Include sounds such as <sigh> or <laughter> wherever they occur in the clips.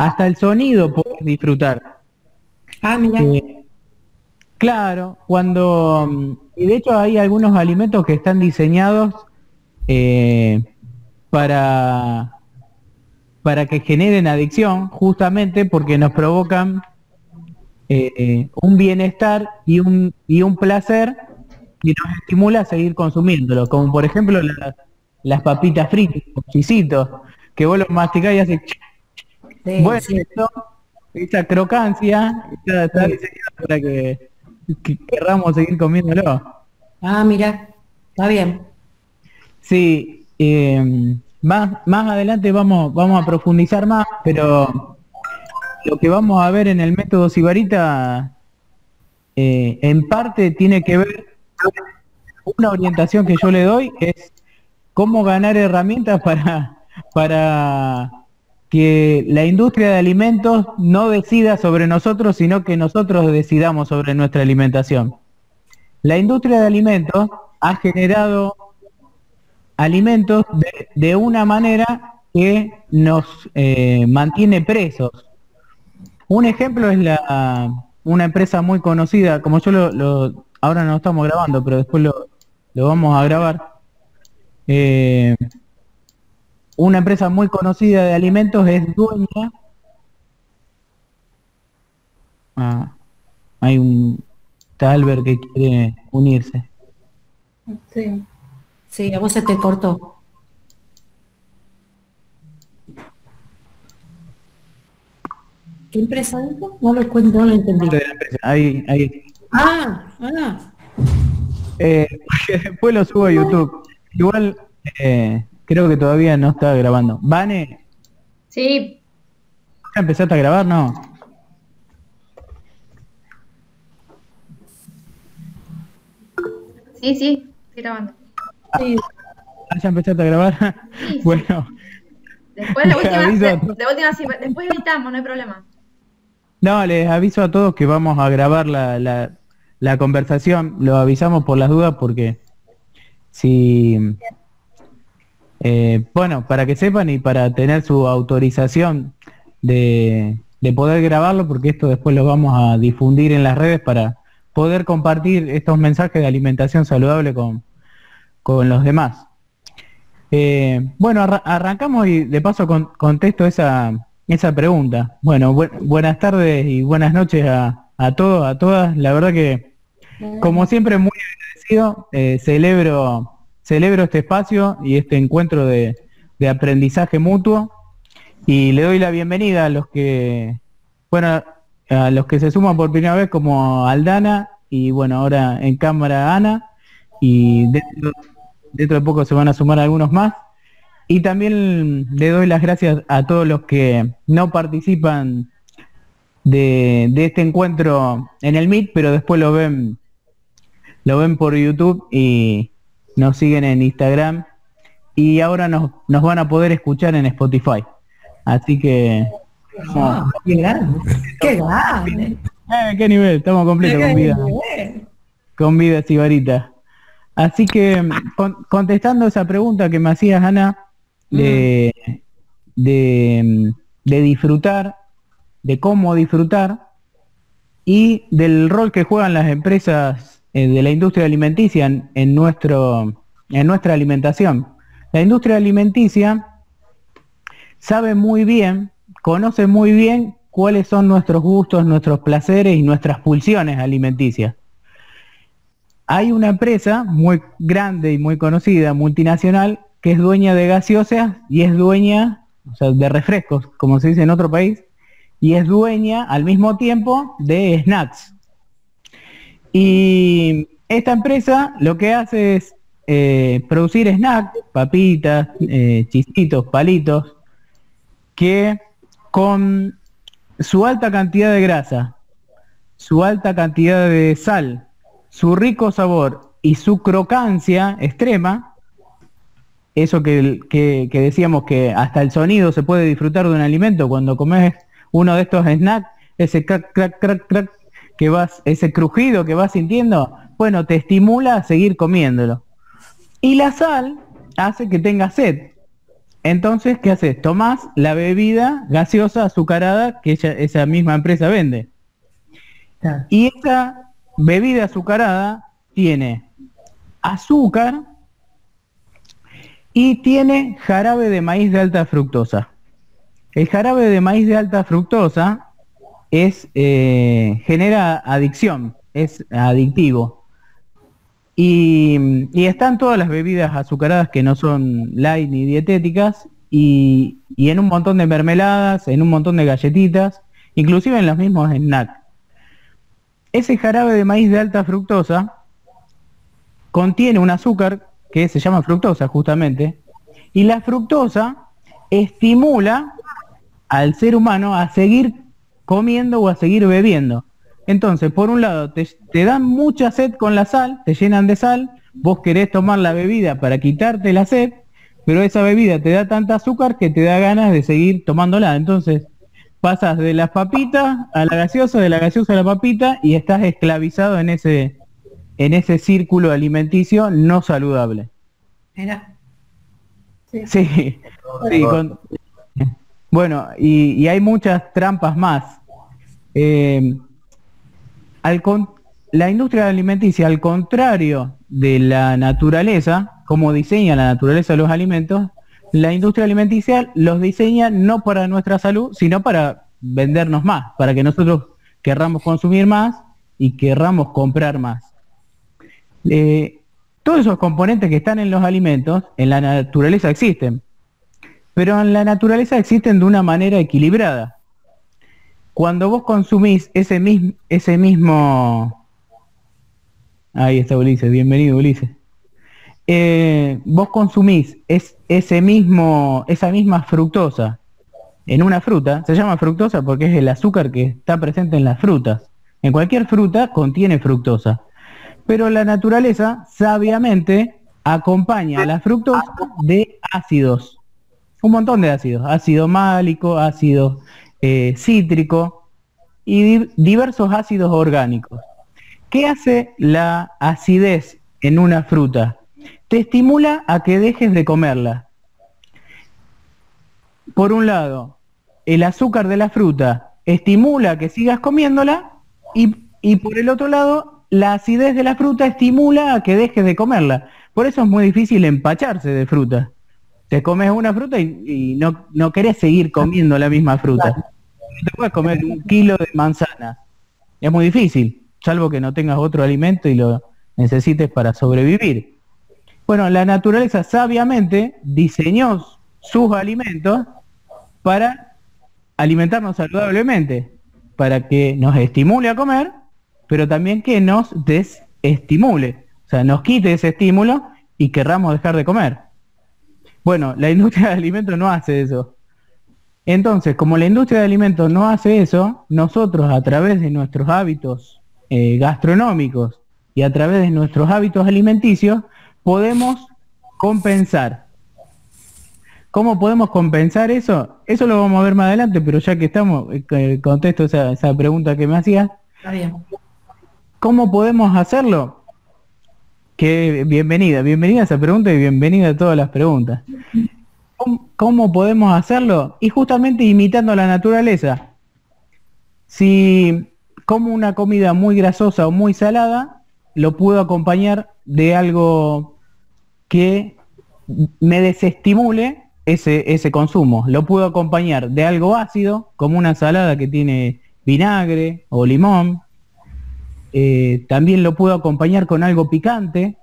hasta el sonido puedes disfrutar. Ah, mira. Eh, claro, cuando... Y de hecho hay algunos alimentos que están diseñados eh, para, para que generen adicción, justamente porque nos provocan eh, eh, un bienestar y un, y un placer y nos estimula a seguir consumiéndolo, como por ejemplo la- las papitas fritas, los chisitos, que vos los masticás y haces... Sí, Bueno, sí. eso, esa crocancia está, está diseñada para que, que querramos seguir comiéndolo. Ah, mira. Está bien. Sí, eh, más, más adelante vamos, vamos a profundizar más, pero lo que vamos a ver en el método Sibarita eh, en parte tiene que ver con una orientación que yo le doy es cómo ganar herramientas para, para que la industria de alimentos no decida sobre nosotros, sino que nosotros decidamos sobre nuestra alimentación. La industria de alimentos ha generado alimentos de, una manera que nos eh, mantiene presos. Un ejemplo es la una empresa muy conocida, como yo lo, lo- ahora no estamos grabando, pero después lo, lo vamos a grabar. Eh, una empresa muy conocida de alimentos es dueña. Ah, hay un Talber que quiere unirse. Sí. Sí, a vos se te cortó. ¿Qué empresa dijo? No lo cuento, no lo entendí. Ahí, ahí. Ah, ah. Eh, <laughs> después lo subo a YouTube. Igual eh, creo que todavía no está grabando. Vane, Sí, ¿ya empezaste a grabar? No. sí, sí, estoy grabando. Sí. Ah, ¿Ya empezaste a grabar? sí. <laughs> bueno, Después la <laughs> última, Aviso. de, de última sí, después editamos, no hay problema. no, les aviso a todos que vamos a grabar la, la, la conversación. Lo avisamos por las dudas porque si... eh, bueno, para que sepan y para tener su autorización de, de poder grabarlo, porque esto después lo vamos a difundir en las redes para poder compartir estos mensajes de alimentación saludable con, con los demás. Eh, bueno, arra- arrancamos y de paso con- contesto esa, esa pregunta. Bueno, bu- buenas tardes y buenas noches a, a todos, a todas. La verdad que, como siempre, muy agradecido. eh, celebro, celebro este espacio y este encuentro de, aprendizaje mutuo. Y le doy la bienvenida a los que, bueno, a los que se suman por primera vez como Aldana y bueno, ahora en cámara Ana y dentro, dentro de poco se van a sumar algunos más. Y también le doy las gracias a todos los que no participan de, de este encuentro en el Meet, pero después lo ven, lo ven por YouTube y nos siguen en Instagram y ahora nos, nos van a poder escuchar en Spotify. Así que Ah, qué grande. Qué grande. Eh, qué nivel, estamos completos con vida, nivel. con vida Sibarita. Así que con- contestando esa pregunta que me hacías, Ana, de, de, mm, de disfrutar, de cómo disfrutar y del rol que juegan las empresas eh, de la industria alimenticia en, nuestro, en nuestra alimentación. La industria alimenticia sabe muy bien, conoce muy bien cuáles son nuestros gustos, nuestros placeres y nuestras pulsiones alimenticias. Hay una empresa muy grande y muy conocida, multinacional, que es dueña de gaseosas y es dueña, o sea, de refrescos, como se dice en otro país, y es dueña al mismo tiempo de snacks. Y esta empresa lo que hace es eh, producir snacks, papitas, eh, chisitos, palitos, que con su alta cantidad de grasa, su alta cantidad de sal, su rico sabor y su crocancia extrema, eso que, que- que decíamos que hasta el sonido se puede disfrutar de un alimento cuando comes uno de estos snacks, ese crack, crack, crack, crack, que vas, ese crujido que vas sintiendo, bueno, te estimula a seguir comiéndolo. Y la sal hace que tengas sed. Entonces, ¿qué haces? Tomás la bebida gaseosa azucarada que ella- esa misma empresa vende. Y esa bebida azucarada tiene azúcar y tiene jarabe de maíz de alta fructosa. El jarabe de maíz de alta fructosa es eh, genera adicción, es adictivo. Y, están todas las bebidas azucaradas que no son light ni dietéticas y, y en un montón de mermeladas, en un montón de galletitas, inclusive en los mismos snacks. Ese jarabe de maíz de alta fructosa contiene un azúcar que se llama fructosa justamente, y la fructosa estimula al ser humano a seguir comiendo o a seguir bebiendo. Entonces, por un lado, te, te dan mucha sed con la sal, te llenan de sal, vos querés tomar la bebida para quitarte la sed, pero esa bebida te da tanta azúcar que te da ganas de seguir tomándola. Entonces, pasas de las papitas a la gaseosa, de la gaseosa a la papita y estás esclavizado en ese, en ese círculo alimenticio no saludable. Mira. Sí. Sí, sí, con- bueno, y, y hay muchas trampas más. Eh, la industria alimenticia, al contrario de la naturaleza, como diseña la naturaleza los alimentos, la industria alimenticia los diseña no para nuestra salud, sino para vendernos más, para que nosotros querramos consumir más y querramos comprar más. Eh, todos esos componentes que están en los alimentos, en la naturaleza existen, pero en la naturaleza existen de una manera equilibrada. Cuando vos consumís ese, mis- ese mismo... Ahí está Ulises, bienvenido Ulises. Eh, vos consumís es, ese mismo, esa misma fructosa en una fruta, se llama fructosa porque es el azúcar que está presente en las frutas. En cualquier fruta contiene fructosa pero la naturaleza sabiamente acompaña a la fructosa de ácidos, un montón de ácidos, ácido málico, ácido eh, cítrico y di- diversos ácidos orgánicos. ¿Qué hace la acidez en una fruta? Te estimula a que dejes de comerla. Por un lado, el azúcar de la fruta estimula a que sigas comiéndola y, y por el otro lado, la acidez de la fruta estimula a que dejes de comerla. Por eso es muy difícil empacharse de fruta. Te comes una fruta y, y no, no querés seguir comiendo la misma fruta. Te puedes comer un kilo de manzana. Es muy difícil, salvo que no tengas otro alimento y lo necesites para sobrevivir. Bueno, la naturaleza sabiamente diseñó sus alimentos para alimentarnos saludablemente, para que nos estimule a comer, pero también que nos desestimule, o sea, nos quite ese estímulo y querramos dejar de comer. Bueno, la industria de alimentos no hace eso. Entonces, como la industria de alimentos no hace eso, nosotros a través de nuestros hábitos eh, gastronómicos y a través de nuestros hábitos alimenticios podemos compensar. ¿Cómo podemos compensar eso? Eso lo vamos a ver más adelante, pero ya que estamos, eh, contesto esa, esa pregunta que me hacías. Está bien. ¿Cómo podemos hacerlo? Que bienvenida, bienvenida a esa pregunta y bienvenida a todas las preguntas. ¿Cómo, podemos hacerlo? Y justamente imitando la naturaleza. Si como una comida muy grasosa o muy salada, lo puedo acompañar de algo que me desestimule ese, ese consumo. Lo puedo acompañar de algo ácido, como una ensalada que tiene vinagre o limón, eh, también lo puedo acompañar con algo picante,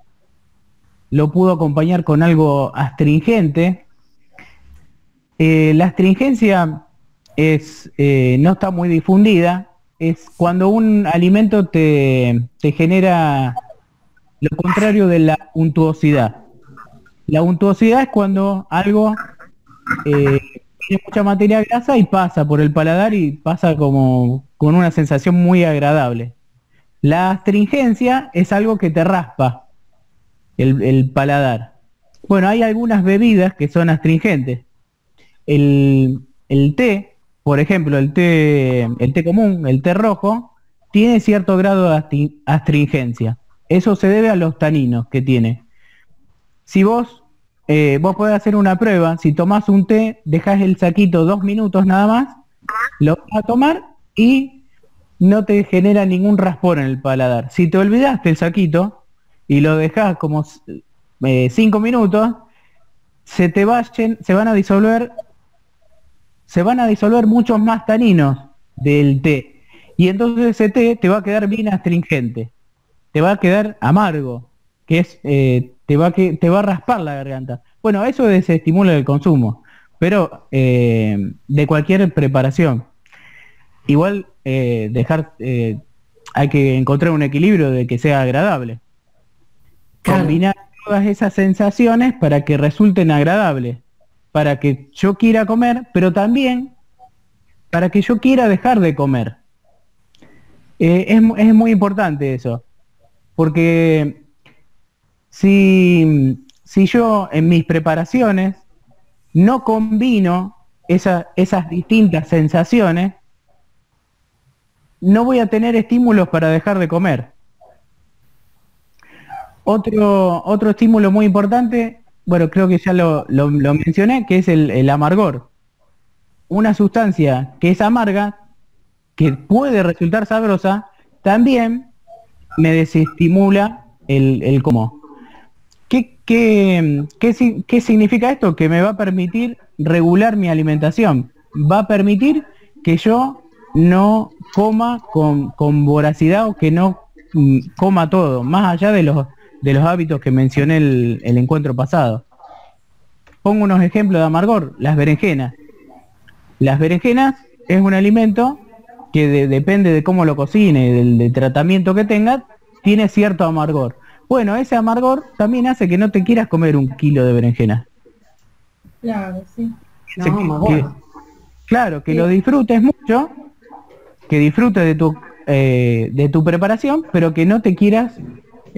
lo puedo acompañar con algo astringente. Eh, la astringencia es, eh, no está muy difundida, es cuando un alimento te, genera lo contrario de la untuosidad. La untuosidad es cuando algo eh, tiene mucha materia grasa y pasa por el paladar y pasa como con una sensación muy agradable. La astringencia es algo que te raspa el, el paladar. Bueno, hay algunas bebidas que son astringentes. El, té, por ejemplo, el té, el té común, el té rojo, tiene cierto grado de astringencia. Eso se debe a los taninos que tiene. Si vos eh, vos podés hacer una prueba, si tomás un té, dejás el saquito dos minutos nada más, lo vas a tomar y no te genera ningún raspón en el paladar. Si te olvidaste el saquito y lo dejás como eh, cinco minutos, se te vayan, se van a disolver, se van a disolver muchos más taninos del té. Y entonces ese té te va a quedar bien astringente, te va a quedar amargo, que es eh, te va, que, te va a raspar la garganta. Bueno, eso desestimula el consumo, pero eh, de cualquier preparación. Igual eh, dejar, hay que encontrar un equilibrio de que sea agradable. Combinar todas esas sensaciones para que resulten agradables, para que yo quiera comer, pero también para que yo quiera dejar de comer. es, es muy importante eso, porque si, si yo en mis preparaciones no combino esas distintas sensaciones, no voy a tener estímulos para dejar de comer. Otro, otro estímulo muy importante, bueno, creo que ya lo, mencioné, que es el, amargor. Una sustancia que es amarga, que puede resultar sabrosa, también me desestimula el, el cómo. ¿Qué, qué, significa esto? Que me va a permitir regular mi alimentación. Va a permitir que yo no coma con, voracidad o que no mm, coma todo, más allá de los, de los hábitos que mencioné el, el encuentro pasado. Pongo unos ejemplos de amargor, las berenjenas. Las berenjenas es un alimento que depende de cómo lo cocine, del, del tratamiento que tenga, tiene cierto amargor. Bueno, ese amargor también hace que no te quieras comer un kilo de berenjena. Claro, sí. claro, que lo disfrutes mucho, que disfrutes de tu, eh, de tu preparación, pero que no te quieras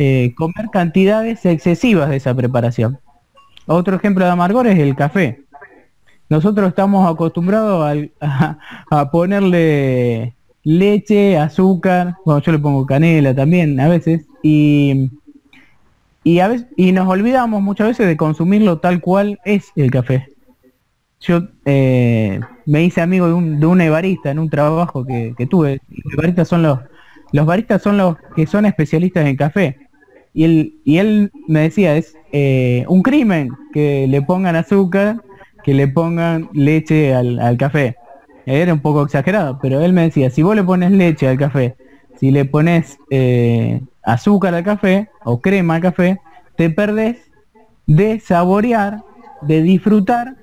eh, comer cantidades excesivas de esa preparación. Otro ejemplo de amargor es el café. Nosotros estamos acostumbrados <laughs> a, a, ponerle leche, azúcar, bueno, yo le pongo canela también a veces, y y, a veces, y nos olvidamos muchas veces de consumirlo tal cual es el café. Yo eh, me hice amigo de un, de un ebarista en un trabajo que, tuve. Los baristas son los, los baristas son los que son especialistas en café. Y él, y él me decía, es eh, un crimen que le pongan azúcar, que le pongan leche al, café. Era un poco exagerado, pero él me decía, si vos le pones leche al café, si le pones eh, azúcar al café o crema al café, te perdés de saborear, de disfrutar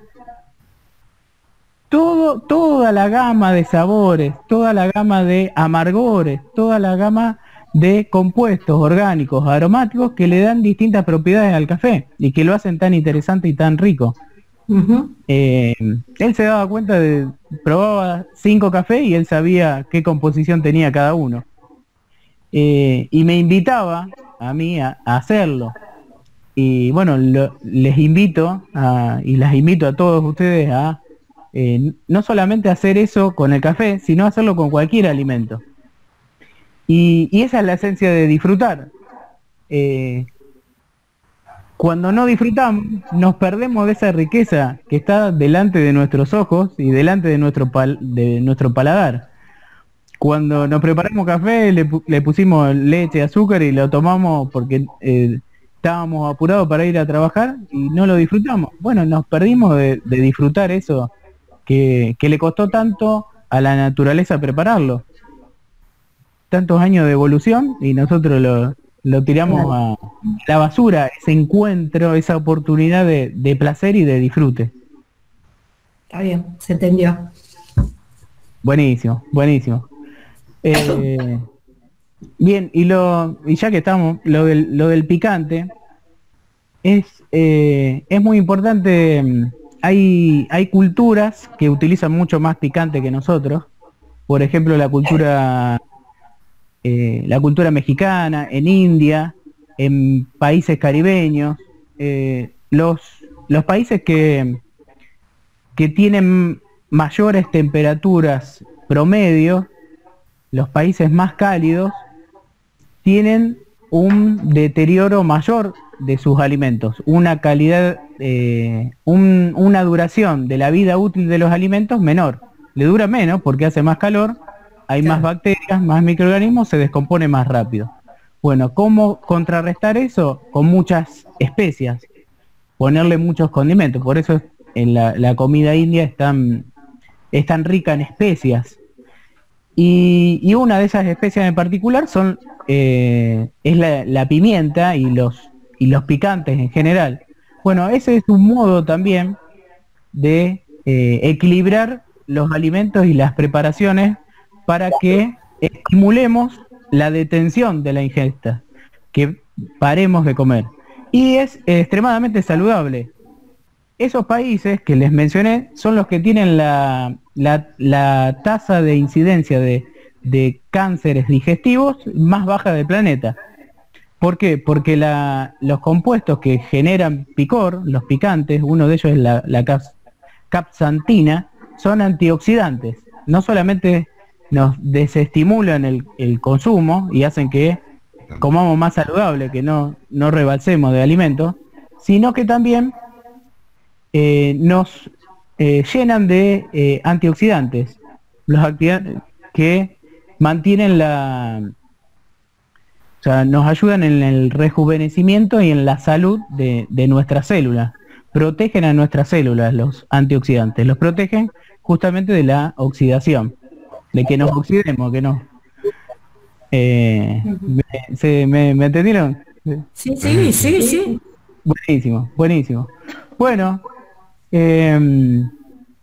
toda la gama de sabores, toda la gama de amargores, toda la gama de compuestos orgánicos, aromáticos que le dan distintas propiedades al café y que lo hacen tan interesante y tan rico. Eh, él se daba cuenta de, probaba cinco cafés y él sabía qué composición tenía cada uno. Eh, y me invitaba a mí a, hacerlo. Y bueno, les invito y las invito a todos ustedes a eh, no solamente hacer eso con el café, sino hacerlo con cualquier alimento. Y, esa es la esencia de disfrutar. Eh, cuando no disfrutamos, nos perdemos de esa riqueza que está delante de nuestros ojos y delante de nuestro, de nuestro paladar. Cuando nos preparamos café, le, pusimos leche, azúcar y lo tomamos porque eh, estábamos apurados para ir a trabajar y no lo disfrutamos. Bueno, nos perdimos de, disfrutar eso que, le costó tanto a la naturaleza prepararlo. Tantos años de evolución y nosotros lo, tiramos a la basura, ese encuentro, esa oportunidad de, de placer y de disfrute. Está bien, se entendió. Buenísimo, buenísimo. Eh, bien, y lo y ya que estamos, lo del, lo del picante es, eh, es muy importante. Hay, hay culturas que utilizan mucho más picante que nosotros. Por ejemplo, la cultura eh, la cultura mexicana, en India, en países caribeños, los, los países que, que tienen mayores temperaturas promedio los países más cálidos tienen un deterioro mayor de sus alimentos, una calidad, eh, un- una duración de la vida útil de los alimentos menor. Le dura menos porque hace más calor, hay más bacterias, más microorganismos, se descompone más rápido. Bueno, ¿cómo contrarrestar eso? Con muchas especias, ponerle muchos condimentos. Por eso en la, la comida india es tan, es tan rica en especias. Y, y una de esas especias en particular son eh, es la, la pimienta y los y los picantes en general. Bueno, ese es un modo también de eh, equilibrar los alimentos y las preparaciones para que estimulemos la detención de la ingesta, que paremos de comer. Y es extremadamente saludable. Esos países que les mencioné son los que tienen la, la- la tasa de incidencia de, de cánceres digestivos más baja del planeta. ¿Por qué? Porque los compuestos que generan picor, los picantes, uno de ellos es la, la capsantina, son antioxidantes. No solamente nos desestimulan el, el consumo y hacen que comamos más saludable, que no, no rebalsemos de alimentos, sino que también eh, nos eh, llenan de eh, antioxidantes, los que mantienen la, o sea, nos ayudan en el rejuvenecimiento y en la salud de, de nuestras células. Protegen a nuestras células los antioxidantes, los protegen justamente de la oxidación, de que nos oxidemos, que no. Eh, me, se- me- ¿me entendieron? Sí, sí, sí, sí. Buenísimo, buenísimo. Bueno, eh,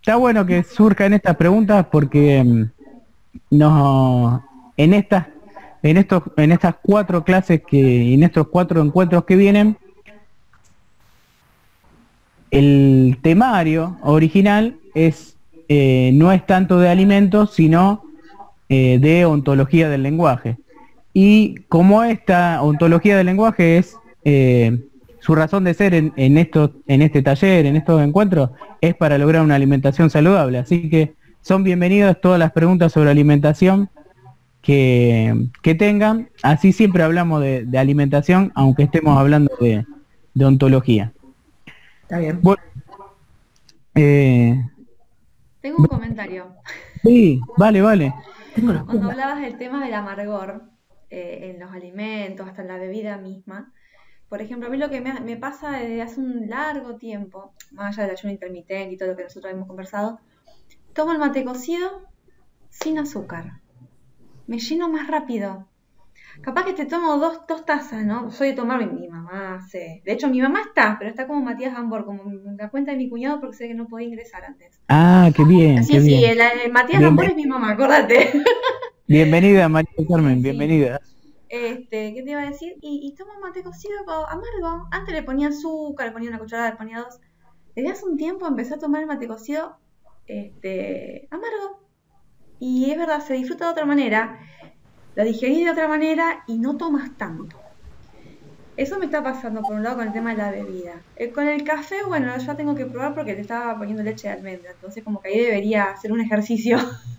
está bueno que surjan estas preguntas porque nos, en estas en estos en estas cuatro clases que en estos cuatro encuentros que vienen el temario original es eh, no es tanto de alimentos sino eh, de ontología del lenguaje y como esta ontología del lenguaje es eh, su razón de ser en, en estos en este taller en estos encuentros es para lograr una alimentación saludable así que son bienvenidas todas las preguntas sobre alimentación que, que tengan. Así siempre hablamos de, de alimentación, aunque estemos hablando de, de ontología. Está bien. Bueno, eh, Tengo un comentario. sí, vale, vale. Cuando hablabas del tema del amargor eh, en los alimentos, hasta en la bebida misma, por ejemplo, a mí lo que me, me pasa desde hace un largo tiempo, más allá del ayuno intermitente y todo lo que nosotros hemos conversado, tomo el mate cocido sin azúcar. Me lleno más rápido. Capaz que te tomo dos, dos tazas, ¿no? Soy de tomar mi, mamá hace. De hecho, mi mamá está, pero está como Matías Gambor, como la cuenta de mi cuñado porque sé que no podía ingresar antes. Ah, qué bien, Sí, qué sí, bien. el, el Matías Bien, Gambor es mi mamá, acordate. <laughs> Bienvenida María Carmen, Sí. bienvenida. Este, ¿qué te iba a decir? Y, y tomo mate cocido co- amargo. Antes le ponía azúcar, le ponía una cucharada, le ponía dos. Desde hace un tiempo empecé a tomar el mate cocido este, amargo. Y es verdad, se disfruta de otra manera, lo digerís de otra manera y no tomas tanto. Eso me está pasando por un lado con el tema de la bebida. Eh, con el café, bueno, ya tengo que probar porque le estaba poniendo leche de almendra, entonces como que ahí debería hacer un ejercicio. <laughs>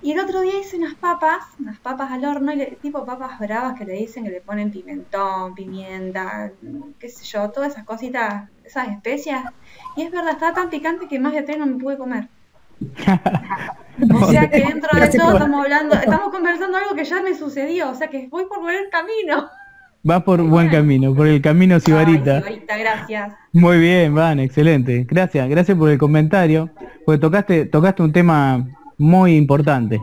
Y el otro día hice unas papas, unas papas al horno, y le- tipo papas bravas que le dicen que le ponen pimentón, pimienta, qué sé yo, todas esas cositas, esas especias. Y es verdad, estaba tan picante que más de tres no me pude comer. <laughs> O sea que dentro de todo estamos hablando, <laughs> estamos conversando algo que ya me sucedió, o sea que voy por buen camino. Va por buen camino, por el camino Sibarita. Ay, Sibarita, gracias. Muy bien, Van, excelente. Gracias, gracias por el comentario, porque tocaste, tocaste un tema muy importante.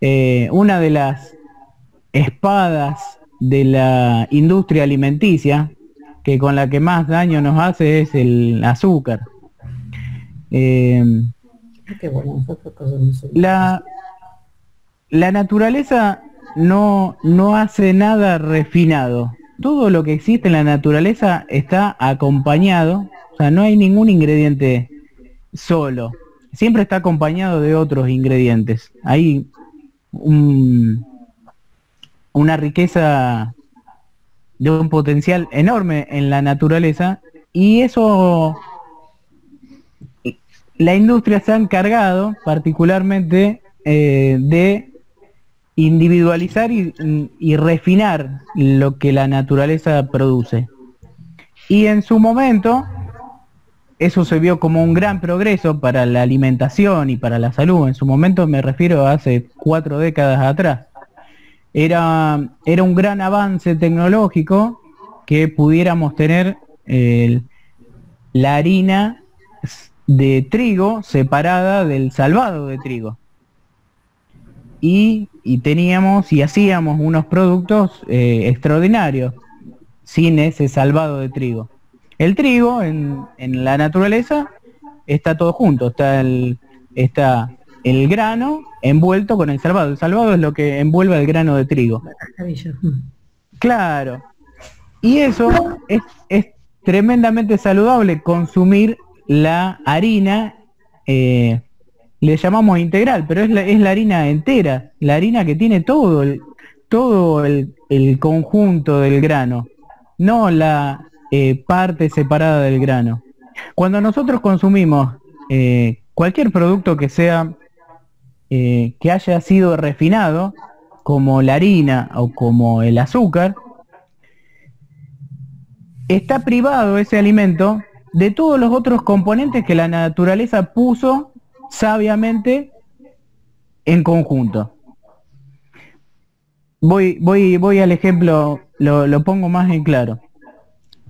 Eh, una de las espadas de la industria alimenticia, que con la que más daño nos hace es el azúcar. Eh, Sé. la, la naturaleza no, no hace nada refinado. Todo lo que existe en la naturaleza está acompañado, o sea, no hay ningún ingrediente solo. Siempre está acompañado de otros ingredientes. Hay un- una riqueza de un potencial enorme en la naturaleza y eso la industria se ha encargado particularmente eh, de individualizar y, refinar lo que la naturaleza produce. Y en su momento, eso se vio como un gran progreso para la alimentación y para la salud. En su momento me refiero a hace cuatro décadas atrás. Era, era un gran avance tecnológico que pudiéramos tener la harina de trigo separada del salvado de trigo. Y, teníamos y hacíamos unos productos eh, extraordinarios sin ese salvado de trigo. El trigo en, la naturaleza está todo junto, está el, está el grano envuelto con el salvado. El salvado es lo que envuelve el grano de trigo. Claro. Y eso es, es tremendamente saludable consumir la harina, eh, le llamamos integral, pero es la, es la harina entera, la harina que tiene todo el, todo el, el conjunto del grano, no la, eh, parte separada del grano. Cuando nosotros consumimos eh, cualquier producto que sea que haya sido refinado, como la harina o como el azúcar, está privado ese alimento de todos los otros componentes que la naturaleza puso sabiamente en conjunto. Voy, voy, voy al ejemplo, lo, lo pongo más en claro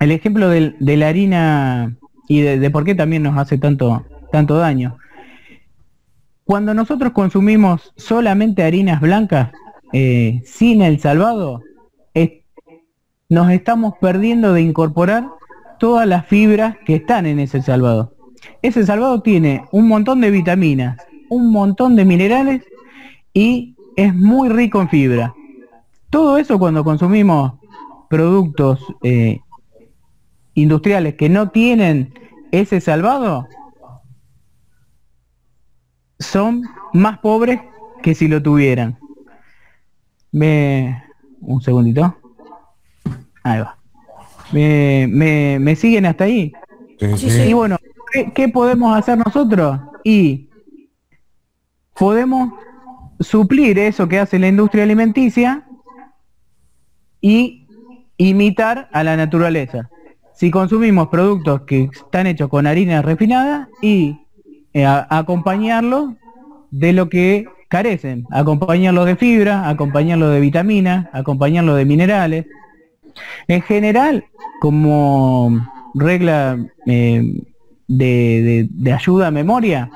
el ejemplo de, la harina y de, por qué también nos hace tanto, tanto daño. Cuando nosotros consumimos solamente harinas blancas, eh, sin el salvado, nos estamos perdiendo de incorporar todas las fibras que están en ese salvado. Ese salvado tiene un montón de vitaminas, un montón de minerales y es muy rico en fibra. Todo eso cuando consumimos productos eh, industriales que no tienen ese salvado son más pobres que si lo tuvieran. Me... Un segundito. Ahí va. Me, me, siguen hasta ahí. Y bueno, ¿qué, ¿qué, podemos hacer nosotros? Y podemos suplir eso que hace la industria alimenticia y imitar a la naturaleza si consumimos productos que están hechos con harina refinada y eh, acompañarlos de lo que carecen, acompañarlos de fibra, acompañarlos de vitaminas, acompañarlos de minerales. En general, como regla eh, de, ayuda a memoria,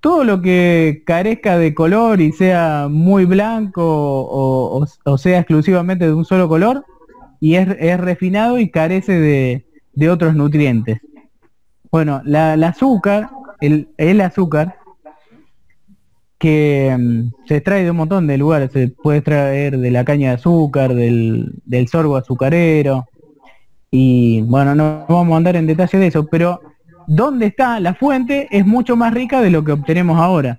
todo lo que carezca de color y sea muy blanco o sea exclusivamente de un solo color, y es, refinado y carece de, otros nutrientes. Bueno, la, azúcar, el, el, azúcar, que mm, se extrae de un montón de lugares, se puede extraer de la caña de azúcar, del, del sorgo azucarero, y bueno, no vamos a andar en detalle de eso, pero donde está la fuente es mucho más rica de lo que obtenemos ahora.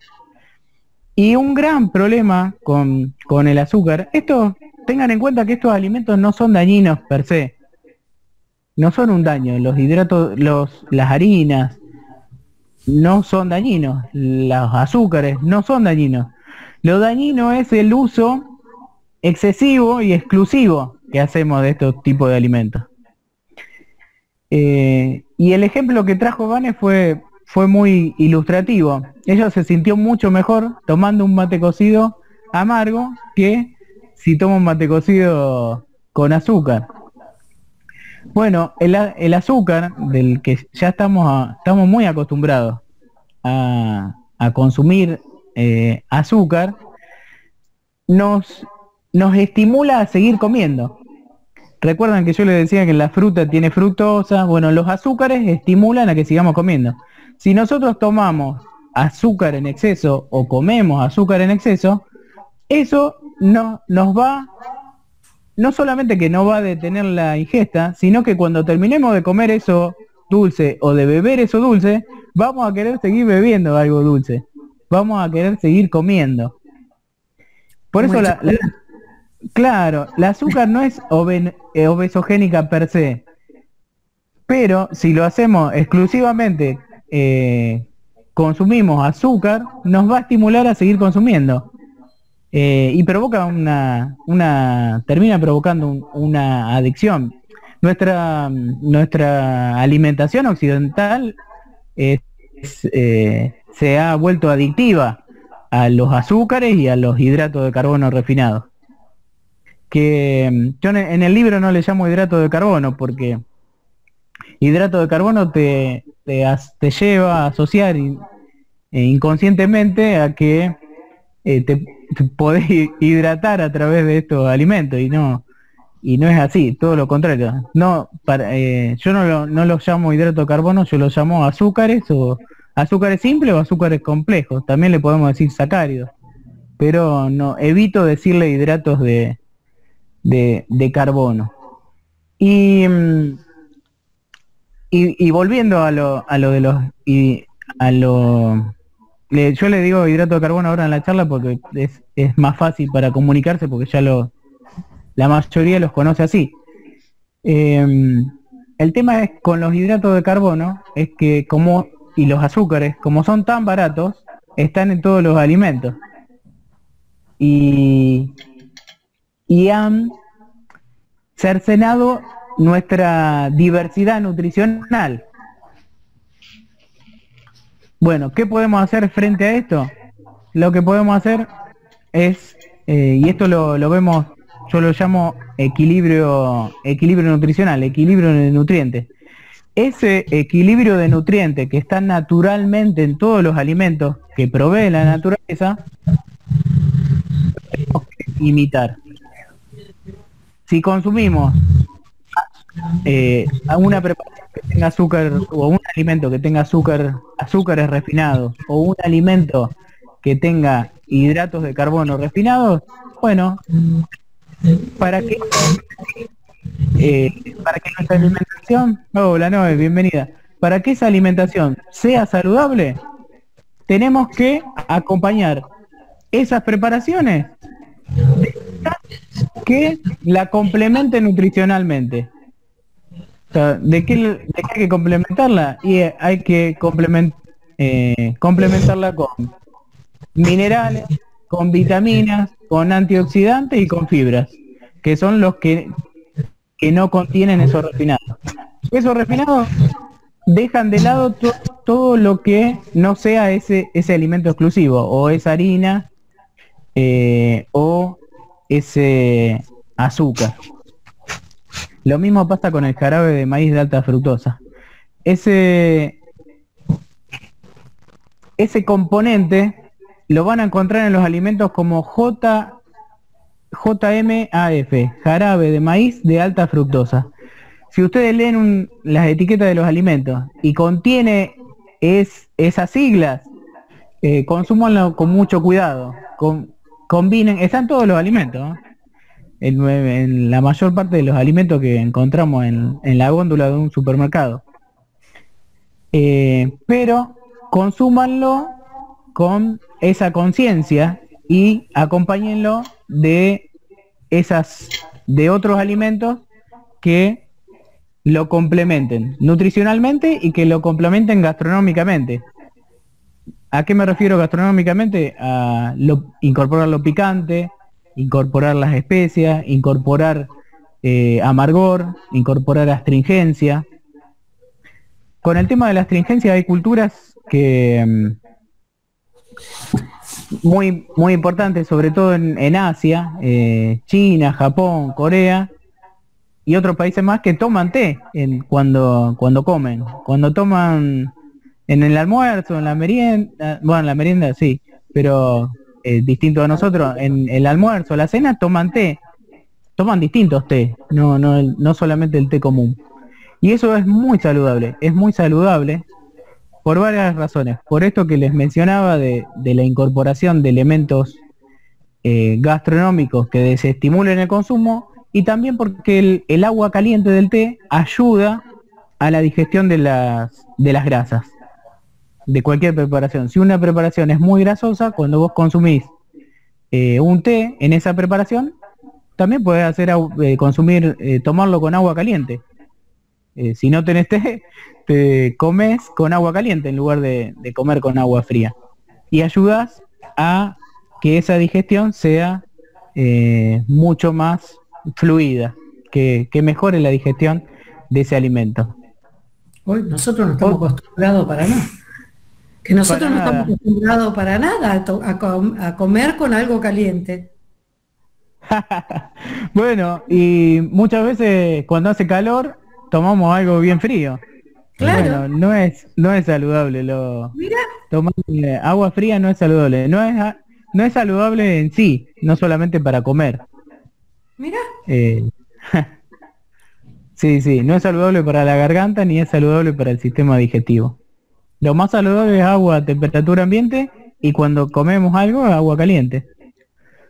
Y un gran problema con, con el azúcar, esto tengan en cuenta que estos alimentos no son dañinos per se. No son un daño. Los hidratos, los, las harinas no son dañinos. Los azúcares no son dañinos. Lo dañino es el uso excesivo y exclusivo que hacemos de estos tipos de alimentos. Eh, y el ejemplo que trajo Vane fue, fue muy ilustrativo. Ella se sintió mucho mejor tomando un mate cocido amargo que si tomo un mate cocido con azúcar. Bueno, el, azúcar del que ya estamos, estamos muy acostumbrados a, consumir eh, azúcar, nos, nos estimula a seguir comiendo. Recuerdan que yo les decía que la fruta tiene fructosa, bueno, los azúcares estimulan a que sigamos comiendo. Si nosotros tomamos azúcar en exceso o comemos azúcar en exceso, eso no, nos va, no solamente que no va a detener la ingesta, sino que cuando terminemos de comer eso dulce o de beber eso dulce, vamos a querer seguir bebiendo algo dulce. Vamos a querer seguir comiendo. Por eso la, claro, la azúcar no es eh, obesogénica per se. Pero si lo hacemos exclusivamente, eh, consumimos azúcar, nos va a estimular a seguir consumiendo. Eh, y provoca una, una termina provocando un- una adicción. Nuestra, nuestra alimentación occidental eh, se ha vuelto adictiva a los azúcares y a los hidratos de carbono refinados. Que mm, yo en el libro no le llamo hidrato de carbono porque hidrato de carbono te, te, lleva a asociar eh, inconscientemente a que te <laughs> podés hi- hidratar a través de estos alimentos y no y no es así, todo lo contrario. No, para, eh, yo no lo, no lo llamo hidrato carbono, yo lo llamo azúcares o azúcares simples o azúcares complejos. También le podemos decir sacáridos. Pero no, evito decirle hidratos de, de, de carbono. Y, mm, y, y volviendo a lo, a lo de los y a lo yo le digo hidrato de carbono ahora en la charla porque es, es más fácil para comunicarse porque ya lo la mayoría los conoce así. Em, el tema es con los hidratos de carbono es que como y los azúcares como son tan baratos están en todos los alimentos y y han cercenado nuestra diversidad nutricional. Bueno, ¿qué podemos hacer frente a esto? Lo que podemos hacer es, eh, y esto lo, lo vemos, yo lo llamo equilibrio, equilibrio nutricional, equilibrio de nutrientes. Ese equilibrio de nutrientes que está naturalmente en todos los alimentos que provee la naturaleza, tenemos que imitar. Si consumimos eh, una preparación que tenga azúcar o un alimento que tenga azúcar, azúcares refinados o un alimento que tenga hidratos de carbono refinados, bueno, para que eh, para que nuestra alimentación, hola bienvenida, para que esa alimentación sea saludable, tenemos que acompañar esas preparaciones que la complemente nutricionalmente. Sea, ¿de qué, de qué hay que complementarla? Y eh, hay que complement, eh, complementarla con minerales, con vitaminas, con antioxidantes y con fibras, que son los que, que no contienen esos refinados. Esos refinados dejan de lado to- todo lo que no sea ese, ese alimento exclusivo, o esa harina, eh, o ese azúcar. Lo mismo pasa con el jarabe de maíz de alta fructosa. Ese, ese componente lo van a encontrar en los alimentos como J, JMAF, jarabe de maíz de alta fructosa. Si ustedes leen las etiquetas de los alimentos y contiene es, esas siglas, eh, consúmanlo con mucho cuidado. Combinen, están todos los alimentos. En, la mayor parte de los alimentos que encontramos en, en la góndola de un supermercado. Eh, pero consúmanlo con esa conciencia y acompáñenlo de esas de otros alimentos que lo complementen nutricionalmente y que lo complementen gastronómicamente. ¿A qué me refiero gastronómicamente? A lo- incorporar lo picante, incorporar las especias, incorporar eh, amargor, incorporar astringencia. Con el tema de la astringencia hay culturas que mm, muy muy importantes, sobre todo en, Asia, eh, China, Japón, Corea y otros países más que toman té en, cuando cuando comen, cuando toman en el almuerzo, en la merienda, bueno, en la merienda sí, pero eh, distinto a nosotros, en el almuerzo, la cena toman té, toman distintos té, no, no, no solamente el té común. Y eso es muy saludable, es muy saludable por varias razones. Por esto que les mencionaba de, de la incorporación de elementos eh, gastronómicos que desestimulen el consumo y también porque el, el agua caliente del té ayuda a la digestión de las, de las grasas de cualquier preparación. Si una preparación es muy grasosa, cuando vos consumís eh, un té en esa preparación, también puedes hacer eh, consumir, eh, tomarlo con agua caliente. Si no tenés té, <laughs> te comes con agua caliente en lugar de, de comer con agua fría. Y ayudas a que esa digestión sea mucho más fluida, que, que mejore la digestión de ese alimento. Hoy nosotros no estamos acostumbrados para nada. Que nosotros no estamos acostumbrados para nada a, to- a com- a comer con algo caliente. <laughs> bueno, y muchas veces cuando hace calor tomamos algo bien frío. Claro. Bueno, no es no es saludable lo Mira, tomar eh, agua fría no es saludable, no es no es saludable en sí, no solamente para comer. mira, Eh, <laughs> sí, sí, no es saludable para la garganta ni es saludable para el sistema digestivo. Lo más saludable es agua a temperatura ambiente y cuando comemos algo, agua caliente.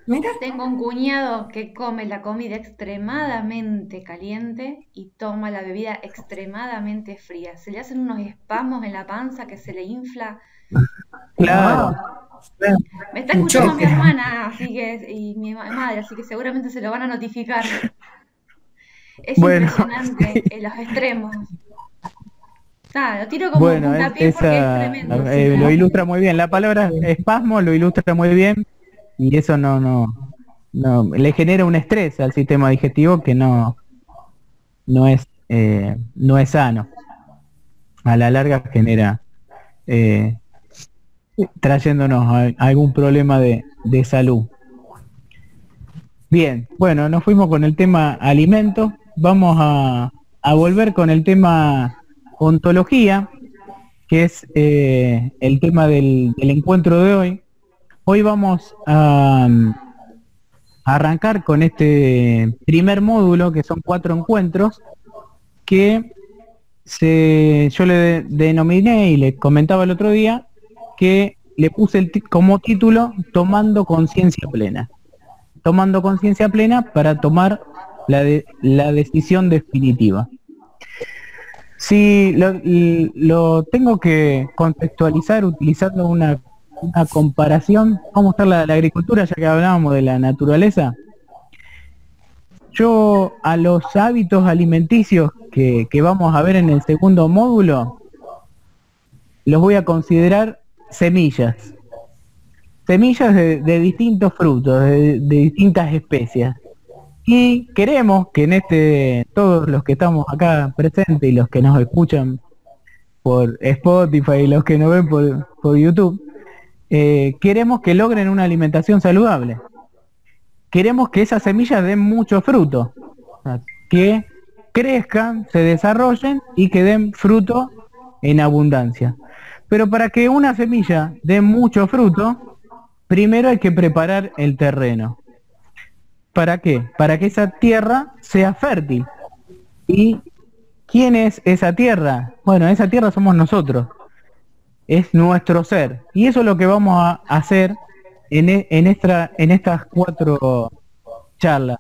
mira. Tengo un cuñado que come la comida extremadamente caliente y toma la bebida extremadamente fría. Se le hacen unos espasmos en la panza que se le infla. Claro. Wow. Me está escuchando mi hermana así que, y mi ma- madre, así que seguramente se lo van a notificar. Es Bueno, impresionante en los extremos. Lo tiro como Bueno, es- puntapié porque es tremendo. eh, lo ilustra muy bien. La palabra espasmo lo ilustra muy bien y eso no, no, no le genera un estrés al sistema digestivo que no, no es, eh, no es sano. A la larga genera eh, trayéndonos a- algún problema de, de salud. Bien, bueno, nos fuimos con el tema alimentos. Vamos a, a volver con el tema ontología, que es eh, el tema del, encuentro de hoy. Hoy vamos a, arrancar con este primer módulo, que son cuatro encuentros, que se, yo le de- denominé y le comentaba el otro día que le puse el como título Tomando conciencia plena. Tomando conciencia plena para tomar la decisión definitiva. Si lo, tengo que contextualizar utilizando una, comparación, ¿cómo está la, la agricultura? Ya que hablábamos de la naturaleza. Yo a los hábitos alimenticios que, vamos a ver en el segundo módulo, los voy a considerar semillas. Semillas de, de distintos frutos, de, de distintas especies. Y queremos que en este, todos los que estamos acá presentes y los que nos escuchan por Spotify y los que nos ven por, YouTube, eh, queremos que logren una alimentación saludable. Queremos que esas semillas den mucho fruto, que crezcan, se desarrollen y que den fruto en abundancia. Pero para que una semilla dé mucho fruto, primero hay que preparar el terreno. ¿Para qué? Para que esa tierra sea fértil. ¿Y quién es esa tierra? Bueno, esa tierra somos nosotros. Es nuestro ser. Y eso es lo que vamos a hacer en, e- en, esta, en estas cuatro charlas.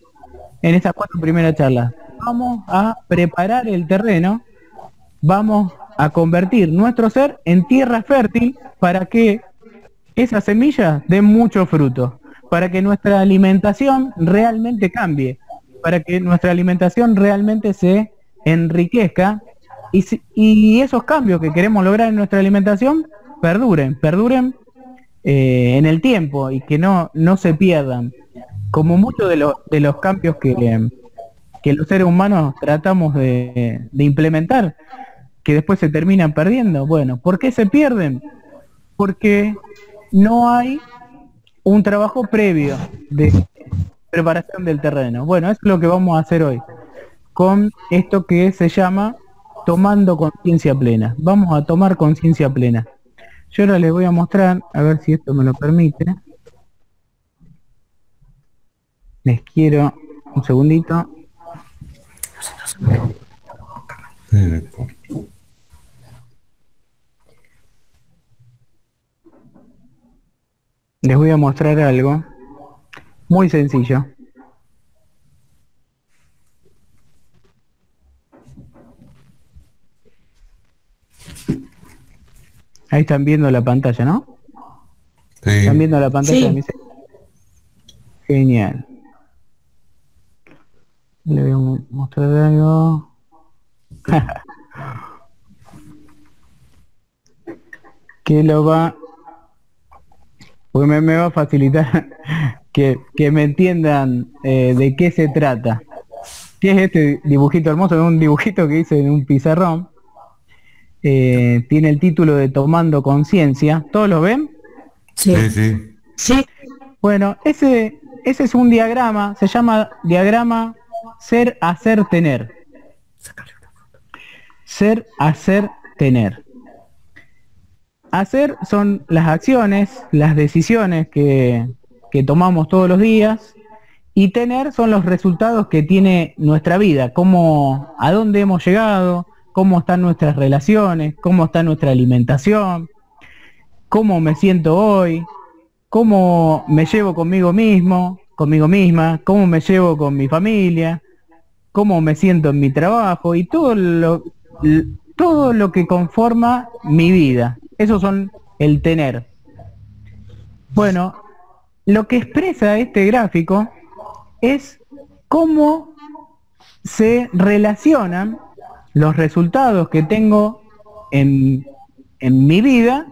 En estas cuatro primeras charlas. Vamos a preparar el terreno. Vamos a convertir nuestro ser en tierra fértil para que esas semillas den mucho fruto, para que nuestra alimentación realmente cambie, para que nuestra alimentación realmente se enriquezca y, esos cambios que queremos lograr en nuestra alimentación perduren, perduren eh, en el tiempo y que no, no se pierdan, como muchos de, los de los cambios que, que los seres humanos tratamos de implementar, que después se terminan perdiendo. Bueno, ¿por qué se pierden? Porque no hay un trabajo previo de preparación del terreno. Bueno, es lo que vamos a hacer hoy, con esto que se llama tomando conciencia plena. Vamos a tomar conciencia plena. Yo ahora les voy a mostrar, a ver si esto me lo permite. Les quiero un segundito. Les voy a mostrar algo muy sencillo. Ahí están viendo la pantalla, ¿no? Sí. ¿Están viendo la pantalla Sí. de mi cel- Genial. Le voy a mo- mostrar algo. <laughs> que lo va porque me, va a facilitar <laughs> que, me entiendan eh, de qué se trata. ¿Qué es este dibujito hermoso? Es un dibujito que hice en un pizarrón. Eh, tiene el título de Tomando Conciencia. ¿Todos lo ven? Sí. sí. Sí. Bueno, ese, ese es un diagrama, se llama diagrama ser, hacer, tener. Ser, hacer, tener. Hacer son las acciones, las decisiones que, que tomamos todos los días y tener son los resultados que tiene nuestra vida, cómo, a dónde hemos llegado, cómo están nuestras relaciones, cómo está nuestra alimentación, cómo me siento hoy, cómo me llevo conmigo mismo, conmigo misma, cómo me llevo con mi familia, cómo me siento en mi trabajo y todo lo, todo lo que conforma mi vida. Esos son el tener. Bueno, lo que expresa este gráfico es cómo se relacionan los resultados que tengo en, en mi vida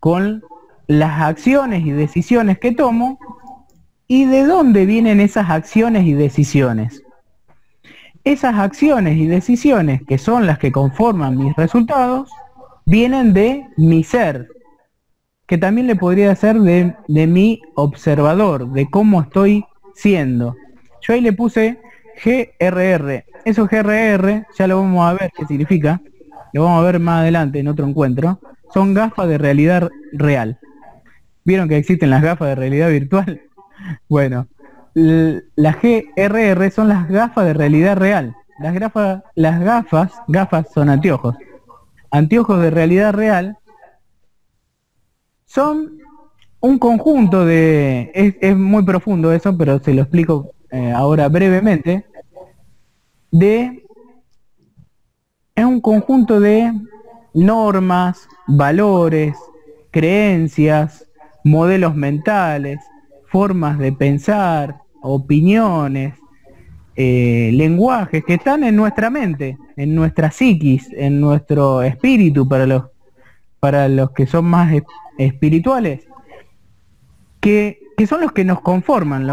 con las acciones y decisiones que tomo y de dónde vienen esas acciones y decisiones. Esas acciones y decisiones que son las que conforman mis resultados vienen de mi ser, que también le podría ser de, de mi observador, de cómo estoy siendo. Yo ahí le puse GRR. Eso GRR, ya lo vamos a ver qué significa. Lo vamos a ver más adelante en otro encuentro. Son gafas de realidad real. ¿Vieron que existen las gafas de realidad virtual? <laughs> Bueno, las GRR son las gafas de realidad real. Las, gafas, las gafas, gafas son anteojos. Anteojos de realidad real son un conjunto de... Es, muy profundo eso, pero se lo explico eh, ahora brevemente. De... Es un conjunto de normas, valores, creencias, modelos mentales, formas de pensar, opiniones, eh, lenguajes que están en nuestra mente, en nuestra psiquis, en nuestro espíritu para los, para los que son más espirituales que, son los que nos conforman,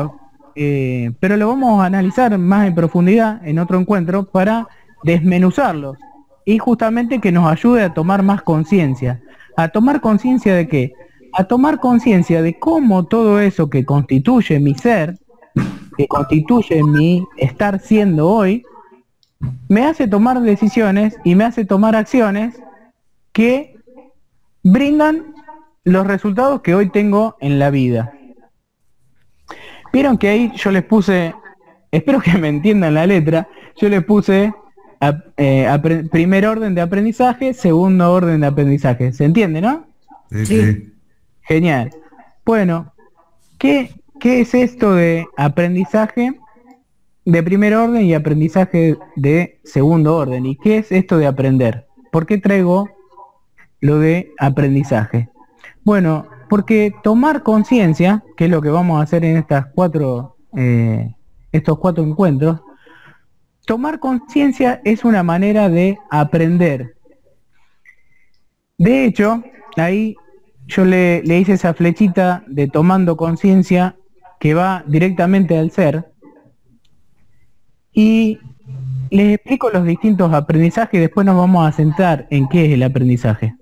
eh, pero lo vamos a analizar más en profundidad en otro encuentro para desmenuzarlos y justamente que nos ayude a tomar más conciencia. ¿A tomar conciencia de qué? A tomar conciencia de cómo todo eso que constituye mi ser, que constituye mi estar siendo hoy, me hace tomar decisiones y me hace tomar acciones que brindan los resultados que hoy tengo en la vida. Vieron que ahí yo les puse, espero que me entiendan la letra, yo les puse eh, primer orden de aprendizaje, segundo orden de aprendizaje. ¿Se entiende, no? Sí. Genial. Bueno, ¿qué, ¿qué es esto de aprendizaje de primer orden y aprendizaje de segundo orden? ¿Y qué es esto de aprender? ¿Por qué traigo lo de aprendizaje? Bueno, porque tomar conciencia, que es lo que vamos a hacer en estas cuatro, eh, estos cuatro encuentros, tomar conciencia es una manera de aprender. De hecho, ahí yo le, le hice esa flechita de tomando conciencia que va directamente al ser y les explico los distintos aprendizajes y después nos vamos a centrar en qué es el aprendizaje.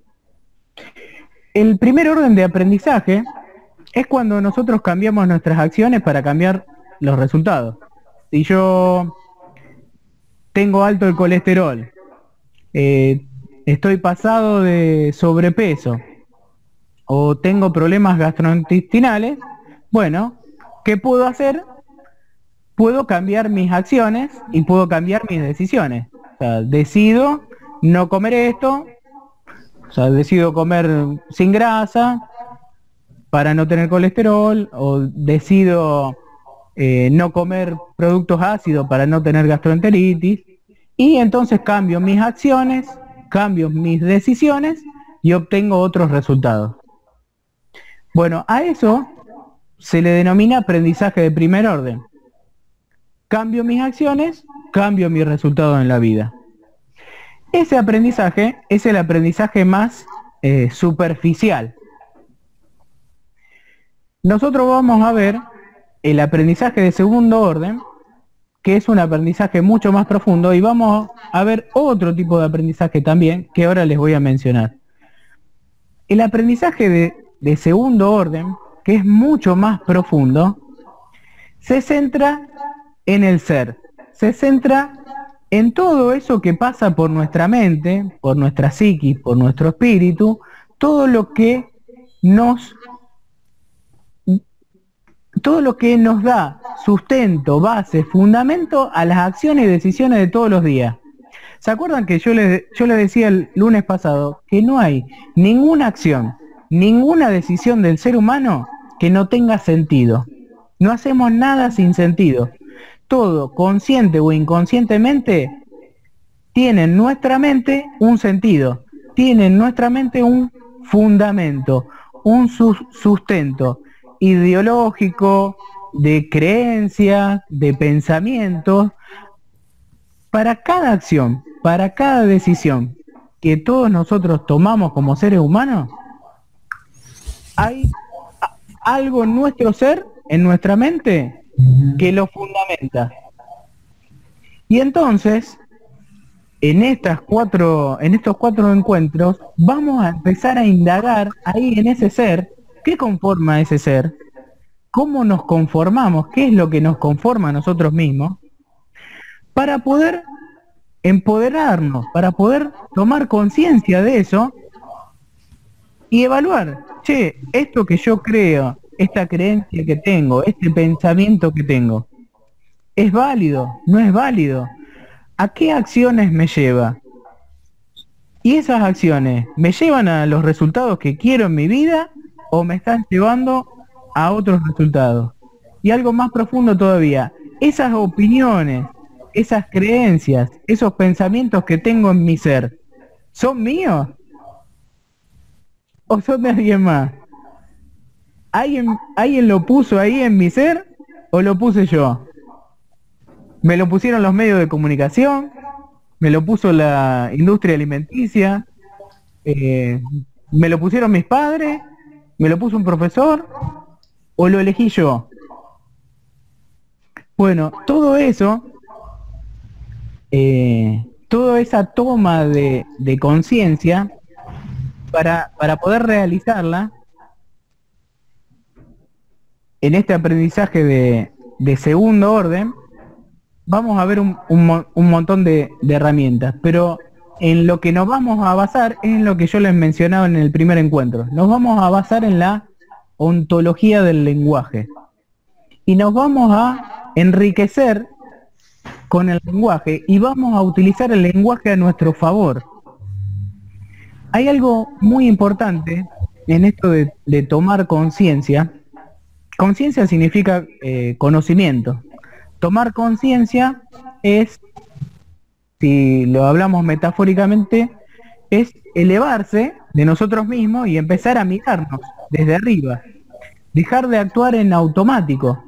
El primer orden de aprendizaje es cuando nosotros cambiamos nuestras acciones para cambiar los resultados. Si yo tengo alto el colesterol, eh, estoy pasado de sobrepeso o tengo problemas gastrointestinales, bueno, ¿qué puedo hacer? Puedo cambiar mis acciones y puedo cambiar mis decisiones. Decido no comer esto, o sea, decido comer sin grasa para no tener colesterol o decido eh, no comer productos ácidos para no tener gastroenteritis y entonces cambio mis acciones, cambio mis decisiones y obtengo otros resultados. Bueno, a eso se le denomina aprendizaje de primer orden. Cambio mis acciones, cambio mis resultados en la vida. Ese aprendizaje es el aprendizaje más eh, superficial. nosotros vamos a ver el aprendizaje de segundo orden, que es un aprendizaje mucho más profundo, y vamos a ver otro tipo de aprendizaje también, que ahora les voy a mencionar. El aprendizaje de, de segundo orden, que es mucho más profundo, se centra en el ser, se centra en todo eso que pasa por nuestra mente, por nuestra psiquis, por nuestro espíritu, todo lo que nos todo lo que nos da sustento, base, fundamento a las acciones y decisiones de todos los días. ¿Se acuerdan que yo les, yo les decía el lunes pasado que no hay ninguna acción, ninguna decisión del ser humano que no tenga sentido? No hacemos nada sin sentido. Todo, consciente o inconscientemente, tiene en nuestra mente un sentido, tiene en nuestra mente un fundamento, un sustento ideológico, de creencias, de pensamientos, para cada acción, para cada decisión que todos nosotros tomamos como seres humanos, hay algo en nuestro ser, en nuestra mente, que lo fundamenta. Y entonces, en estas cuatro, en estos cuatro encuentros, vamos a empezar a indagar ahí en ese ser, qué conforma ese ser, cómo nos conformamos, qué es lo que nos conforma a nosotros mismos, para poder empoderarnos, para poder tomar conciencia de eso y evaluar, che, esto que yo creo, esta creencia que tengo, este pensamiento que tengo, ¿es válido? ¿No es válido? ¿A qué acciones me lleva? ¿Y esas acciones me llevan a los resultados que quiero en mi vida o me están llevando a otros resultados. Y algo más profundo todavía, esas opiniones, esas creencias, esos pensamientos que tengo en mi ser, ¿son míos? ¿O son de alguien más? ¿Alguien, ¿Alguien lo puso ahí en mi ser o lo puse yo? ¿Me lo pusieron los medios de comunicación? ¿Me lo puso la industria alimenticia? Eh, ¿Me lo pusieron mis padres? ¿Me lo puso un profesor? o lo elegí yo? Bueno, todo eso, eh, toda esa toma de, conciencia, para, poder realizarla, en este aprendizaje de, segundo orden, vamos a ver un, un, montón de, de, herramientas, pero en lo que nos vamos a basar es en lo que yo les mencionaba en el primer encuentro. Nos vamos a basar en la ontología del lenguaje. Y nos vamos a enriquecer con el lenguaje y vamos a utilizar el lenguaje a nuestro favor. Hay algo muy importante en esto de, tomar conciencia. Conciencia significa eh, conocimiento. Tomar conciencia es, si lo hablamos metafóricamente, es elevarse de nosotros mismos y empezar a mirarnos desde arriba. Dejar de actuar en automático.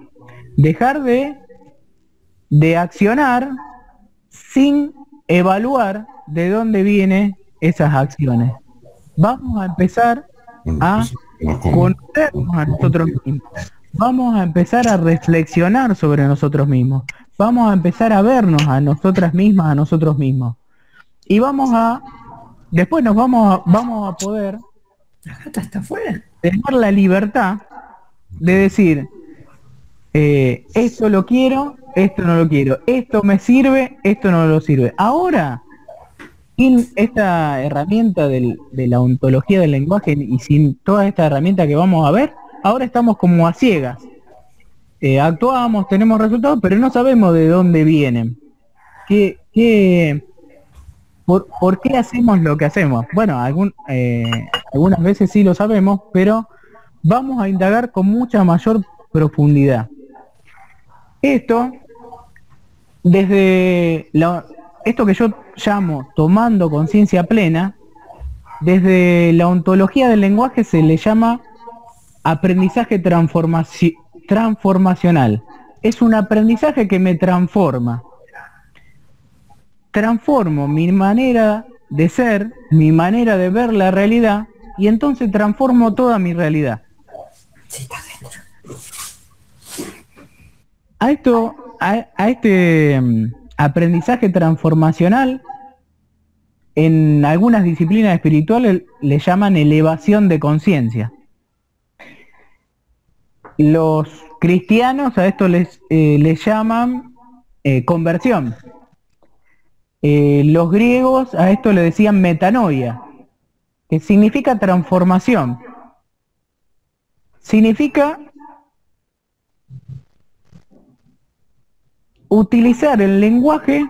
Dejar de, de accionar sin evaluar de dónde vienen esas acciones. Vamos a empezar a conocernos a nosotros mismos. Vamos a empezar a reflexionar sobre nosotros mismos. Vamos a empezar a vernos a nosotras mismas, a nosotros mismos. Y vamos a, después nos vamos a, vamos a poder la gata está afuera. Tener la libertad de decir, eh, esto lo quiero, esto no lo quiero, esto me sirve, esto no lo sirve. Ahora, sin esta herramienta de la ontología del lenguaje y sin toda esta herramienta que vamos a ver, ahora estamos como a ciegas. Eh, actuamos, tenemos resultados, pero no sabemos de dónde vienen. ¿Qué, qué, ¿Por, qué hacemos lo que hacemos? Bueno, eh, algunas veces sí lo sabemos, pero vamos a indagar con mucha mayor profundidad. Esto, desde esto que yo llamo tomando conciencia plena, desde la ontología del lenguaje se le llama aprendizaje transformacional. Es un aprendizaje que me transforma transformo mi manera de ser, mi manera de ver la realidad, y entonces transformo toda mi realidad. A esto, a, este mm, aprendizaje transformacional, en algunas disciplinas espirituales le llaman elevación de conciencia. Los cristianos a esto les, eh, llaman eh, conversión. Eh, los griegos a esto le decían metanoia, que significa transformación. Significa utilizar el lenguaje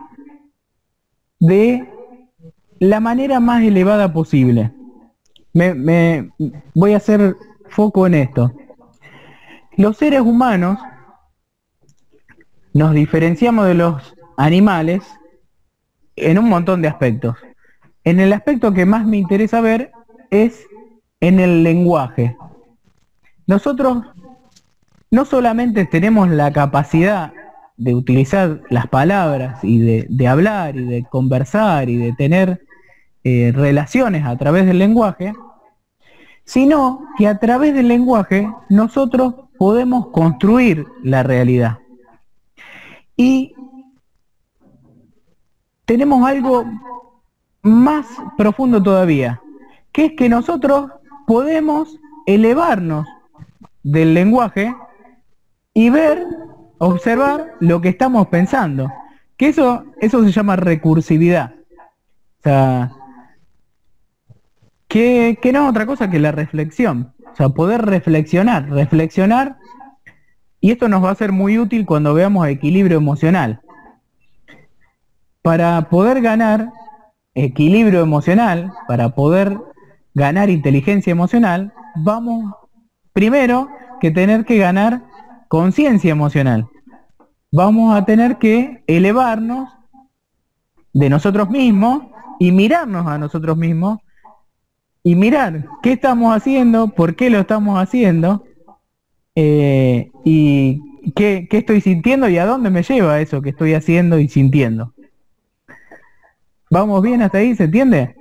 de la manera más elevada posible. Me, voy a hacer foco en esto. Los seres humanos nos diferenciamos de los animales en un montón de aspectos. En el aspecto que más me interesa ver es en el lenguaje. Nosotros no solamente tenemos la capacidad de utilizar las palabras y de, hablar y de conversar y de tener eh, relaciones a través del lenguaje, sino que a través del lenguaje nosotros podemos construir la realidad. Y tenemos algo más profundo todavía, que es que nosotros podemos elevarnos del lenguaje y ver observar lo que estamos pensando. Que eso, eso se llama recursividad. O sea, que, que no es otra cosa que la reflexión. O sea, poder reflexionar, reflexionar, y esto nos va a ser muy útil cuando veamos equilibrio emocional. Para poder ganar equilibrio emocional, para poder ganar inteligencia emocional, vamos primero que tener que ganar conciencia emocional. Vamos a tener que elevarnos de nosotros mismos y mirarnos a nosotros mismos y mirar qué estamos haciendo, por qué lo estamos haciendo eh, y qué, qué estoy sintiendo y a dónde me lleva eso que estoy haciendo y sintiendo. ¿Vamos bien hasta ahí? ¿Se entiende?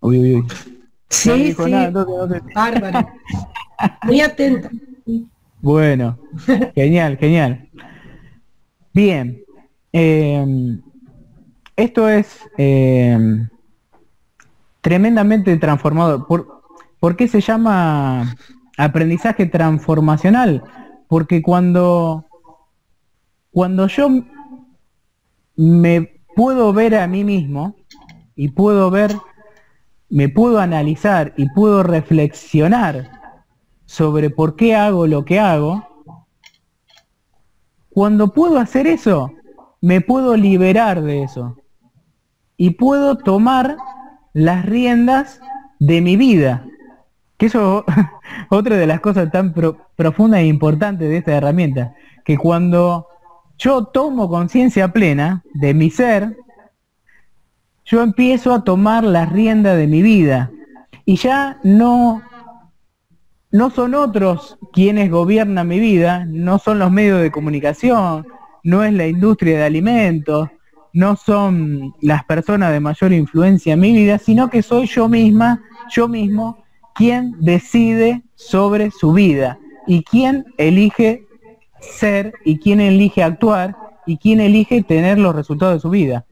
Uy, uy, uy. Sí, sí. Bárbaro. Muy atenta. Bueno, genial, genial. Bien. Em, esto es em, tremendamente transformador. ¿Por, ¿Por qué se llama aprendizaje transformacional? Porque cuando, cuando yo me puedo ver a mí mismo y puedo ver me puedo analizar y puedo reflexionar sobre por qué hago lo que hago, cuando puedo hacer eso, me puedo liberar de eso y puedo tomar las riendas de mi vida. Que eso <laughs> otra de las cosas tan profundas e importantes de esta herramienta, que cuando yo tomo conciencia plena de mi ser, yo empiezo a tomar la rienda de mi vida y ya no no son otros quienes gobiernan mi vida, no son los medios de comunicación, no es la industria de alimentos, no son las personas de mayor influencia en mi vida, sino que soy yo misma, yo mismo, quien decide sobre su vida y quien elige ser y quien elige actuar y quien elige tener los resultados de su vida.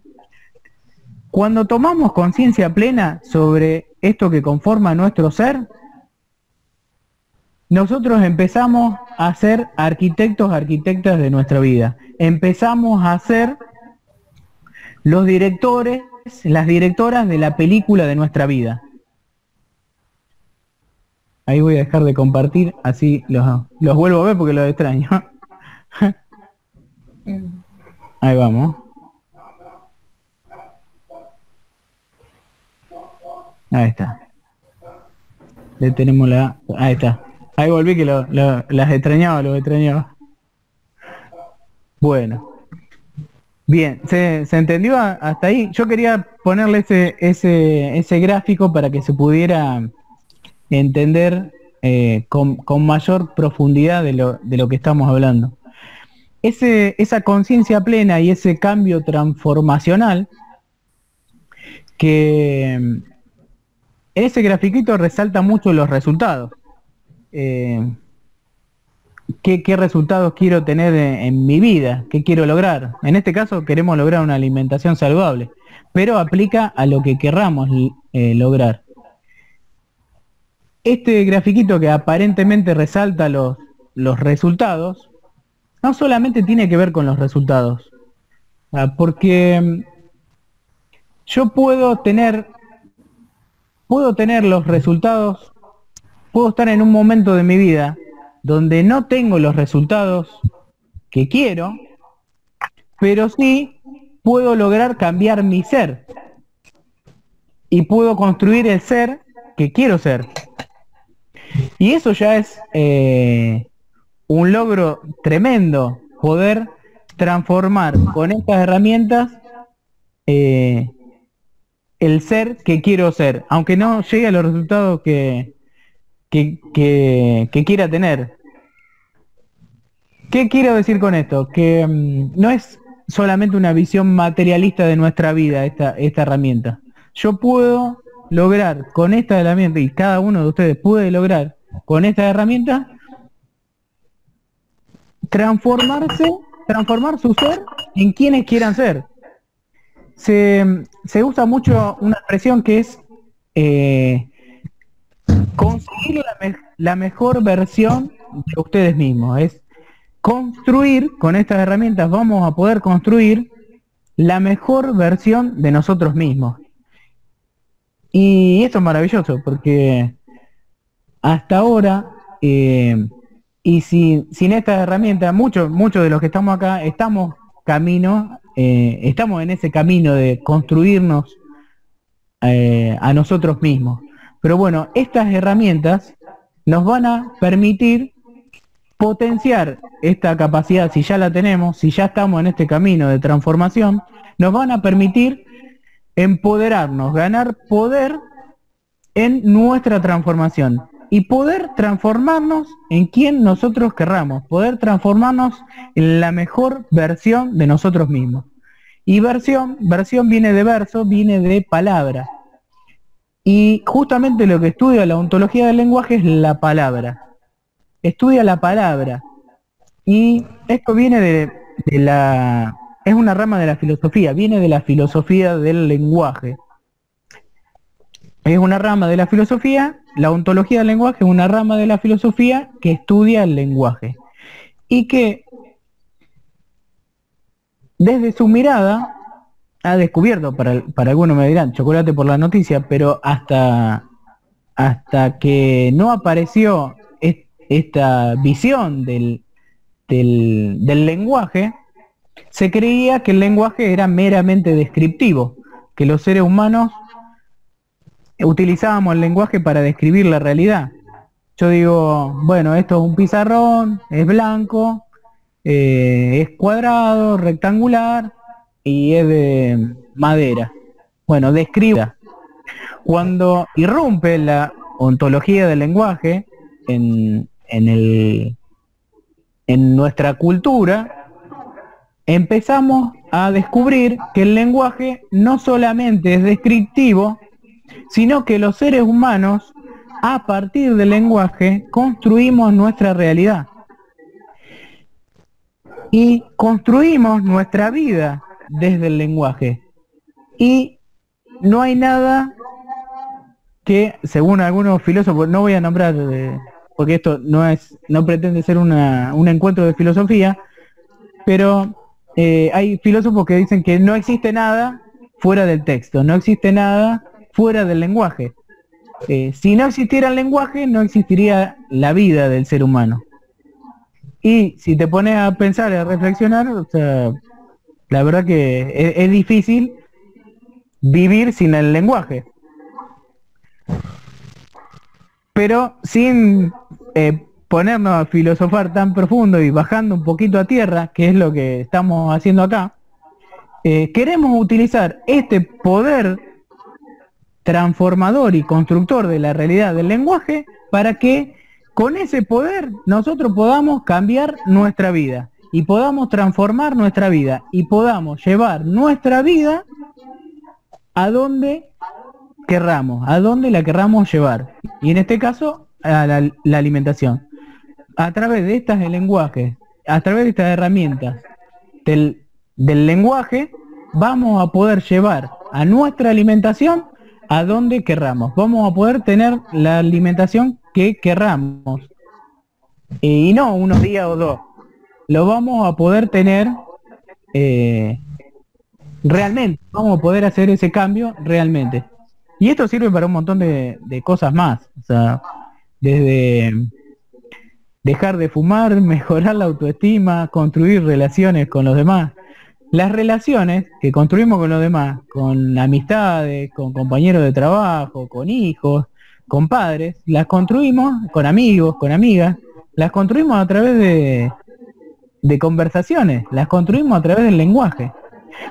Cuando tomamos conciencia plena sobre esto que conforma nuestro ser, nosotros empezamos a ser arquitectos, arquitectas de nuestra vida. Empezamos a ser los directores, las directoras de la película de nuestra vida. Ahí voy a dejar de compartir, así los, los vuelvo a ver porque los extraño. <laughs> Ahí vamos. Ahí está. Le tenemos la... Ahí está. Ahí volví que las extrañaba, lo extrañaba. Bueno. Bien, ¿se, entendió hasta ahí? Yo quería ponerle ese, gráfico para que se pudiera entender eh, con, mayor profundidad de lo, que estamos hablando. Esa conciencia plena y ese cambio transformacional que ese grafiquito resalta mucho los resultados. Eh, ¿qué, resultados quiero tener en, mi vida? ¿Qué quiero lograr? En este caso queremos lograr una alimentación saludable, pero aplica a lo que querramos eh, lograr. Este grafiquito que aparentemente resalta los, los resultados, no solamente tiene que ver con los resultados, porque mm, yo puedo tener puedo tener los resultados, puedo estar en un momento de mi vida donde no tengo los resultados que quiero, pero sí puedo lograr cambiar mi ser y puedo construir el ser que quiero ser. Y eso ya es eh, un logro tremendo, poder transformar con estas herramientas eh, el ser que quiero ser, aunque no llegue a los resultados que, que, quiera tener. ¿Qué quiero decir con esto? Que mm, no es solamente una visión materialista de nuestra vida esta, esta herramienta. Yo puedo lograr con esta herramienta, y cada uno de ustedes puede lograr con esta herramienta, transformarse, transformar su ser en quienes quieran ser se, usa mucho una expresión que es eh, conseguir la, mejor versión de ustedes mismos. Es construir, con estas herramientas vamos a poder construir la mejor versión de nosotros mismos. Y esto es maravilloso porque hasta ahora, eh, y sin, sin estas herramientas, muchos muchos de los que estamos acá estamos camino eh, estamos en ese camino de construirnos eh, a nosotros mismos. Pero bueno, estas herramientas nos van a permitir potenciar esta capacidad, si ya la tenemos, si ya estamos en este camino de transformación, nos van a permitir empoderarnos, ganar poder en nuestra transformación y poder transformarnos en quien nosotros querramos, poder transformarnos en la mejor versión de nosotros mismos. Y versión, versión viene de verso, viene de palabra. Y justamente lo que estudia la ontología del lenguaje es la palabra. Estudia la palabra. Y esto viene de, de la... es una rama de la filosofía, viene de la filosofía del lenguaje. Es una rama de la filosofía la ontología del lenguaje es una rama de la filosofía que estudia el lenguaje y que desde su mirada ha descubierto, para, algunos me dirán, chocolate por la noticia, pero hasta, hasta que no apareció esta visión del, del, del lenguaje, se creía que el lenguaje era meramente descriptivo, que los seres humanos utilizábamos el lenguaje para describir la realidad. Yo digo, bueno, esto es un pizarrón, es blanco, eh, es cuadrado, rectangular y es de madera. Bueno, describa. Cuando irrumpe la ontología del lenguaje en, en, el, en nuestra cultura, empezamos a descubrir que el lenguaje no solamente es descriptivo, sino que los seres humanos, a partir del lenguaje, construimos nuestra realidad. Y construimos nuestra vida desde el lenguaje. Y no hay nada que, según algunos filósofos, no voy a nombrar, eh, porque esto no es, no pretende ser una, un encuentro de filosofía, pero eh, hay filósofos que dicen que no existe nada fuera del texto, no existe nada fuera del lenguaje. Eh, si no existiera el lenguaje, no existiría la vida del ser humano. Y si te pones a pensar a reflexionar, o sea, la verdad que es, difícil vivir sin el lenguaje. Pero sin eh, ponernos a filosofar tan profundo y bajando un poquito a tierra, que es lo que estamos haciendo acá, eh, queremos utilizar este poder transformador y constructor de la realidad del lenguaje para que con ese poder nosotros podamos cambiar nuestra vida y podamos transformar nuestra vida y podamos llevar nuestra vida a donde querramos, a dónde la querramos llevar. Y en este caso, a la, alimentación. A través de estas lenguajes, a través de estas herramientas del, del lenguaje, vamos a poder llevar a nuestra alimentación a donde querramos. Vamos a poder tener la alimentación que querramos. Y no unos días o dos. Lo vamos a poder tener eh, realmente. Vamos a poder hacer ese cambio realmente. Y esto sirve para un montón de, de cosas más. O sea, desde dejar de fumar, <laughs> mejorar la autoestima, construir relaciones con los demás. Las relaciones que construimos con los demás, con amistades, con compañeros de trabajo, con hijos, con padres, las construimos con amigos, con amigas, las construimos a través de, de conversaciones, las construimos a través del lenguaje.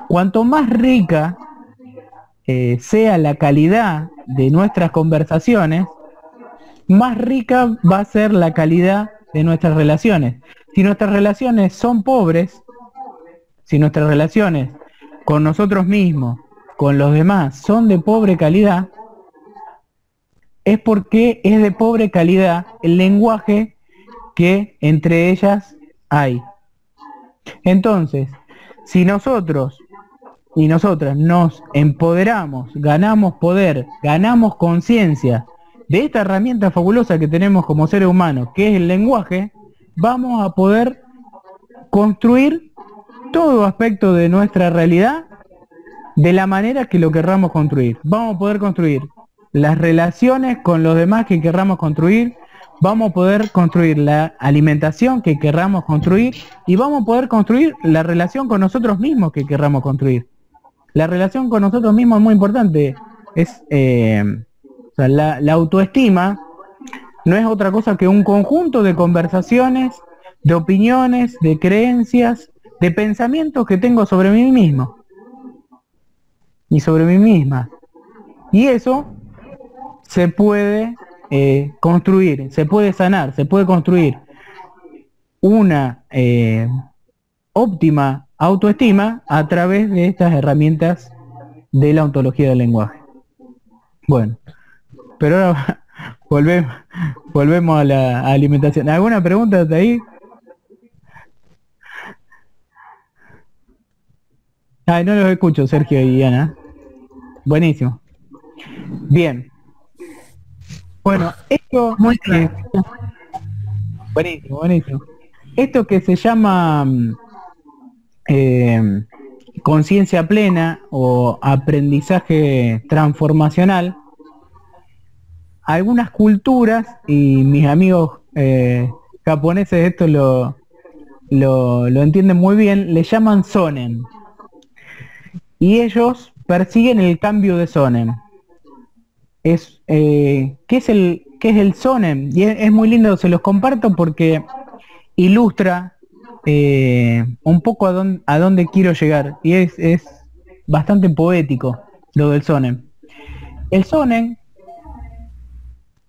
Cuanto más rica eh, sea la calidad de nuestras conversaciones, más rica va a ser la calidad de nuestras relaciones. Si nuestras relaciones son pobres, si nuestras relaciones con nosotros mismos, con los demás, son de pobre calidad, es porque es de pobre calidad el lenguaje que entre ellas hay. Entonces, si nosotros y nosotras nos empoderamos, ganamos poder, ganamos conciencia de esta herramienta fabulosa que tenemos como seres humanos, que es el lenguaje, vamos a poder construir todo aspecto de nuestra realidad de la manera que lo querramos construir. Vamos a poder construir las relaciones con los demás que querramos construir, vamos a poder construir la alimentación que querramos construir y vamos a poder construir la relación con nosotros mismos que querramos construir. La relación con nosotros mismos es muy importante. Es eh, la, la autoestima no es otra cosa que un conjunto de conversaciones, de opiniones, de creencias, de pensamientos que tengo sobre mí mismo y sobre mí misma. Y eso se puede eh, construir, se puede sanar, se puede construir una eh, óptima autoestima a través de estas herramientas de la ontología del lenguaje. Bueno, pero ahora <laughs> volvemos, volvemos a la alimentación. ¿Alguna pregunta de ahí? Ay, no los escucho, Sergio y Ana. Buenísimo. Bien. Bueno, esto... Muy claro. buenísimo, buenísimo. Esto que se llama mm, eh, conciencia plena o aprendizaje transformacional, algunas culturas, y mis amigos eh, japoneses esto lo, lo, lo entienden muy bien, le llaman sonen y ellos persiguen el cambio de sonem. Es, eh, ¿qué, es el, ¿Qué es el? Y es, muy lindo, se los comparto porque ilustra eh, un poco a a dónde quiero llegar. Y es, es bastante poético lo del sonem. El sonem,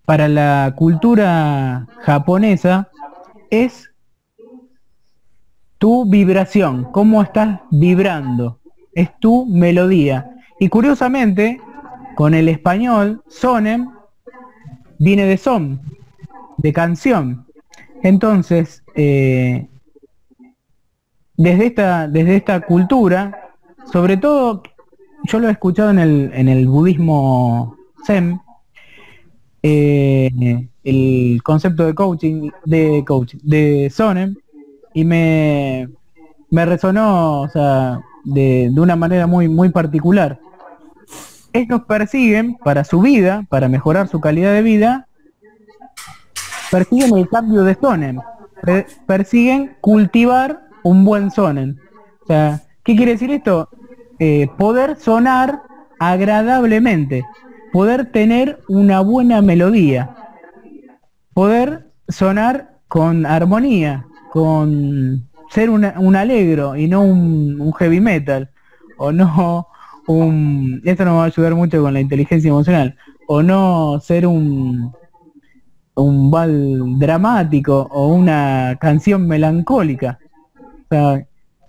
para la cultura japonesa, es tu vibración, cómo estás vibrando es tu melodía. Y curiosamente, con el español, sonem viene de son, de canción. Entonces, eh, desde, esta, desde esta cultura, sobre todo, yo lo he escuchado en el, en el budismo Zen, eh, el concepto de coaching, de coaching, de sonem, y me, me resonó, o sea, de, una manera muy, muy particular. Ellos persiguen para su vida, para mejorar su calidad de vida, persiguen el cambio de sonen, persiguen cultivar un buen sonen. O sea, ¿qué quiere decir esto? Eh, poder sonar agradablemente, poder tener una buena melodía, poder sonar con armonía, con ser un alegro y no un, heavy metal, o no un... Esto nos va a ayudar mucho con la inteligencia emocional, o no ser un un bal dramático o una canción melancólica.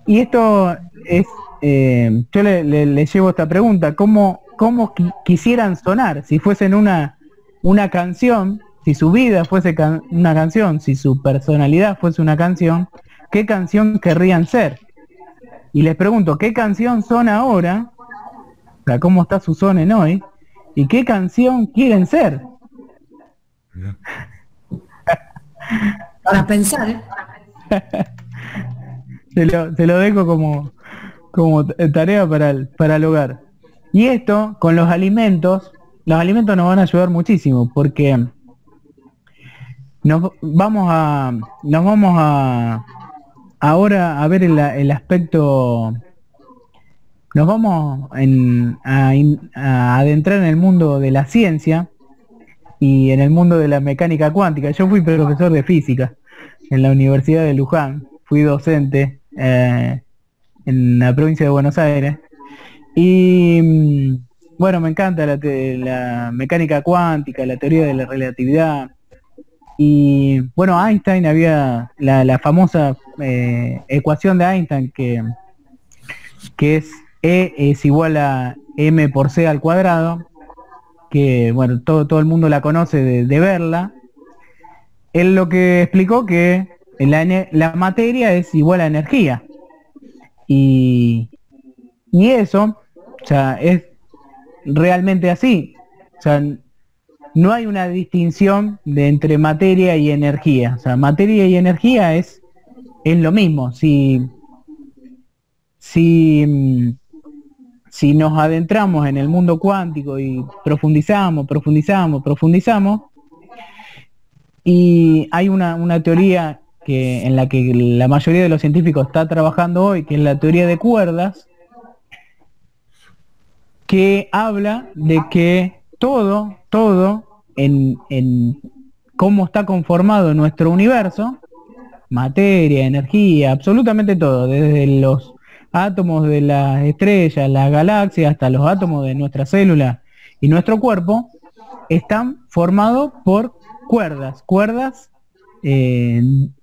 y esto es, eh, yo le, le, llevo esta pregunta, ¿cómo cómo quisieran sonar, si fuesen una, una canción, si su vida fuese una canción, si su personalidad fuese una canción, ¿qué canción querrían ser? Y les pregunto, ¿qué canción son ahora? O sea, ¿cómo está su son en hoy? ¿Y qué canción quieren ser? Para pensar, ¿eh? <laughs> se, lo, lo dejo como, como tarea para el, para el hogar. Y esto, con los alimentos, los alimentos nos van a ayudar muchísimo, porque nos vamos a, nos vamos a, ahora a ver el, el aspecto, nos vamos a, adentrar en el mundo de la ciencia y en el mundo de la mecánica cuántica. Yo fui profesor de física en la Universidad de Luján, fui docente eh, en la provincia de Buenos Aires. Y mm, bueno, me encanta la, mecánica cuántica, la teoría de la relatividad. Y bueno, Einstein había la, famosa eh, ecuación de Einstein que, que es E es igual a M por C al cuadrado, que bueno, todo, todo el mundo la conoce de verla, él lo que explicó que la, la materia es igual a energía. Y, y eso, o sea, es realmente así. O sea, no hay una distinción de entre materia y energía. O sea, materia y energía es, es lo mismo. Si, si, si nos adentramos en el mundo cuántico y profundizamos, profundizamos, profundizamos, y hay una, teoría que, en la que la mayoría de los científicos está trabajando hoy, que es la teoría de cuerdas, que habla de que todo, todo, en, en cómo está conformado nuestro universo, materia, energía, absolutamente todo, desde los átomos de las estrellas, las galaxias, hasta los átomos de nuestra célula y nuestro cuerpo, están formados por cuerdas, cuerdas eh,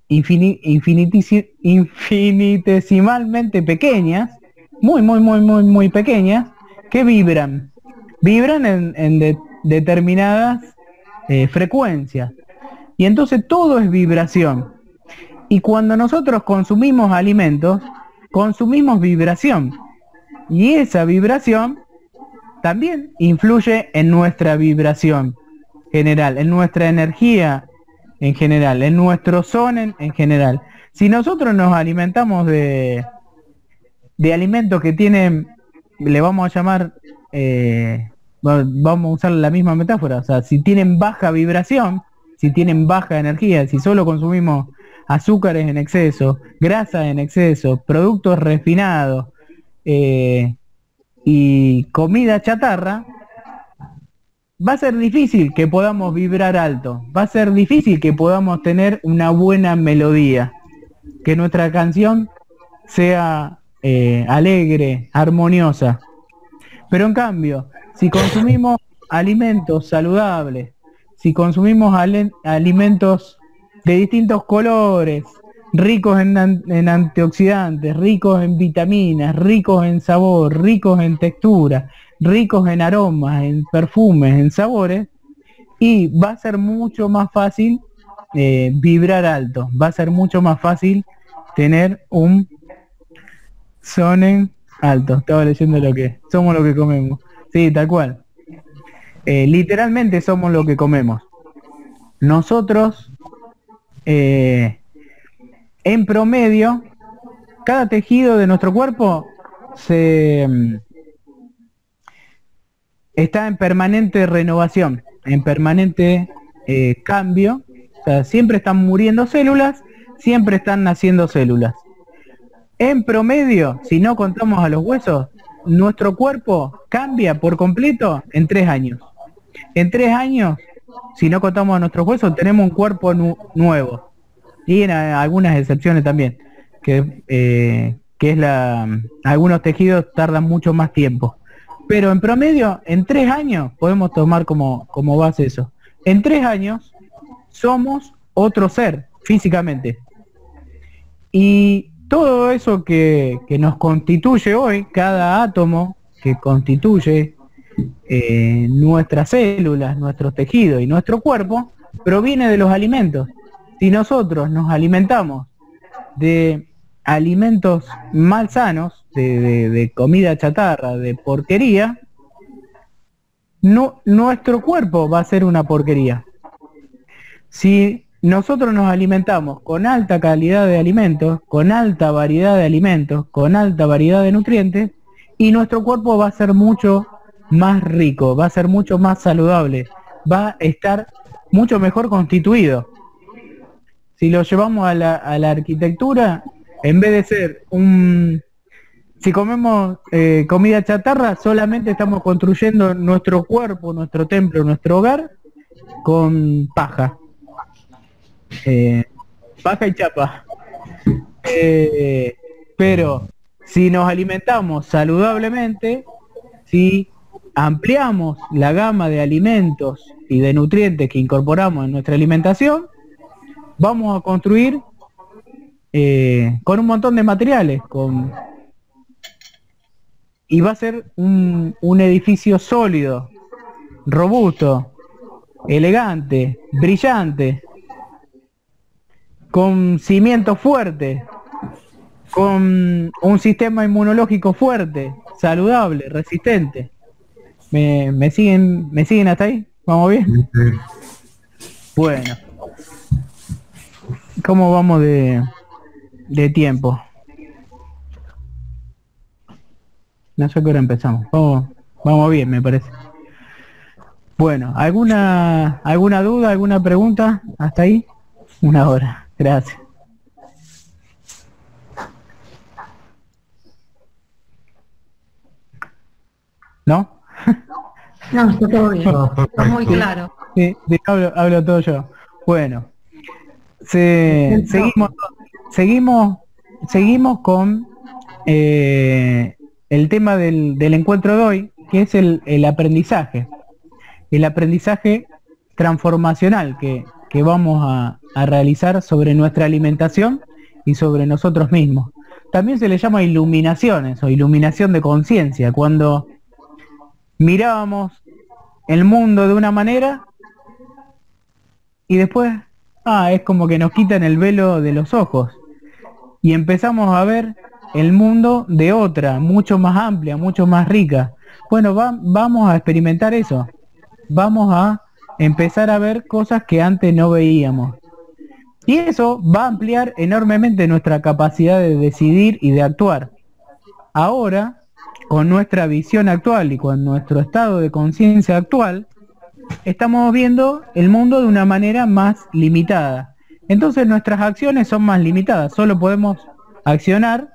infinitesimalmente pequeñas, muy, muy, muy, muy, muy pequeñas, que vibran. Vibran en, determinadas eh, frecuencias. Y entonces todo es vibración. Y cuando nosotros consumimos alimentos, consumimos vibración. Y esa vibración también influye en nuestra vibración general, en nuestra energía en general, en nuestro sonen en general. Si nosotros nos alimentamos de, de alimentos que tienen, le vamos a llamar, eh, vamos a usar la misma metáfora, o sea, si tienen baja vibración, si tienen baja energía, si solo consumimos azúcares en exceso, grasa en exceso, productos refinados eh, y comida chatarra, va a ser difícil que podamos vibrar alto, va a ser difícil que podamos tener una buena melodía, que nuestra canción sea eh, alegre, armoniosa. Pero en cambio, si consumimos alimentos saludables, si consumimos alimentos de distintos colores, ricos en, antioxidantes, ricos en vitaminas, ricos en sabor, ricos en textura, ricos en aromas, en perfumes, en sabores, y va a ser mucho más fácil eh, vibrar alto, va a ser mucho más fácil tener un sonen alto. Estaba leyendo lo que somos lo que comemos. Sí, tal cual. Eh, literalmente somos lo que comemos. Nosotros, eh, en promedio, cada tejido de nuestro cuerpo mm, está en permanente renovación, en permanente eh, cambio. O sea, siempre están muriendo células, siempre están naciendo células. En promedio, si no contamos a los huesos, nuestro cuerpo cambia por completo en tres años. En tres años, si no contamos a nuestros huesos, tenemos un cuerpo nuevo. Y en algunas excepciones también, que, eh, que es la... Algunos tejidos tardan mucho más tiempo. Pero en promedio, en tres años, podemos tomar como, como base eso. En tres años somos otro ser físicamente. Y todo eso que, que nos constituye hoy, cada átomo que constituye eh, nuestras células, nuestros tejidos y nuestro cuerpo, proviene de los alimentos. Si nosotros nos alimentamos de alimentos mal sanos, de, comida chatarra, de porquería, nuestro cuerpo va a ser una porquería. Si nosotros nos alimentamos con alta calidad de alimentos, con alta variedad de alimentos, con alta variedad de nutrientes, y nuestro cuerpo va a ser mucho más rico, va a ser mucho más saludable, va a estar mucho mejor constituido. Si lo llevamos a la, a la arquitectura, en vez de ser un... Si comemos eh, comida chatarra, solamente estamos construyendo nuestro cuerpo, nuestro templo, nuestro hogar con paja. Eh, paja y chapa. Eh, pero si nos alimentamos saludablemente, si ampliamos la gama de alimentos y de nutrientes que incorporamos en nuestra alimentación, vamos a construir eh, con un montón de materiales, y va a ser un, un edificio sólido, robusto, elegante, brillante, con cimientos fuertes, con un sistema inmunológico fuerte, saludable, resistente. ¿Me, me siguen, ¿Me siguen hasta ahí? ¿Vamos bien? Bueno. ¿Cómo vamos de, de tiempo. No sé qué hora empezamos. Vamos, vamos bien, me parece. Bueno, ¿alguna alguna duda, alguna pregunta hasta ahí? Una hora. Gracias. ¿No? No, está todo bien. Está muy claro. Sí, hablo, hablo todo yo. Bueno, se, seguimos seguimos, seguimos con eh, el tema del, encuentro de hoy, que es el, aprendizaje. El aprendizaje transformacional que, vamos a, realizar sobre nuestra alimentación y sobre nosotros mismos. También se le llama iluminaciones o iluminación de conciencia, cuando mirábamos el mundo de una manera y después, ah, es como que nos quitan el velo de los ojos y empezamos a ver el mundo de otra, mucho más amplia, mucho más rica. Bueno, vamos a experimentar eso. Vamos a empezar a ver cosas que antes no veíamos. Y eso va a ampliar enormemente nuestra capacidad de decidir y de actuar. Ahora, con nuestra visión actual y con nuestro estado de conciencia actual, estamos viendo el mundo de una manera más limitada. Entonces nuestras acciones son más limitadas, solo podemos accionar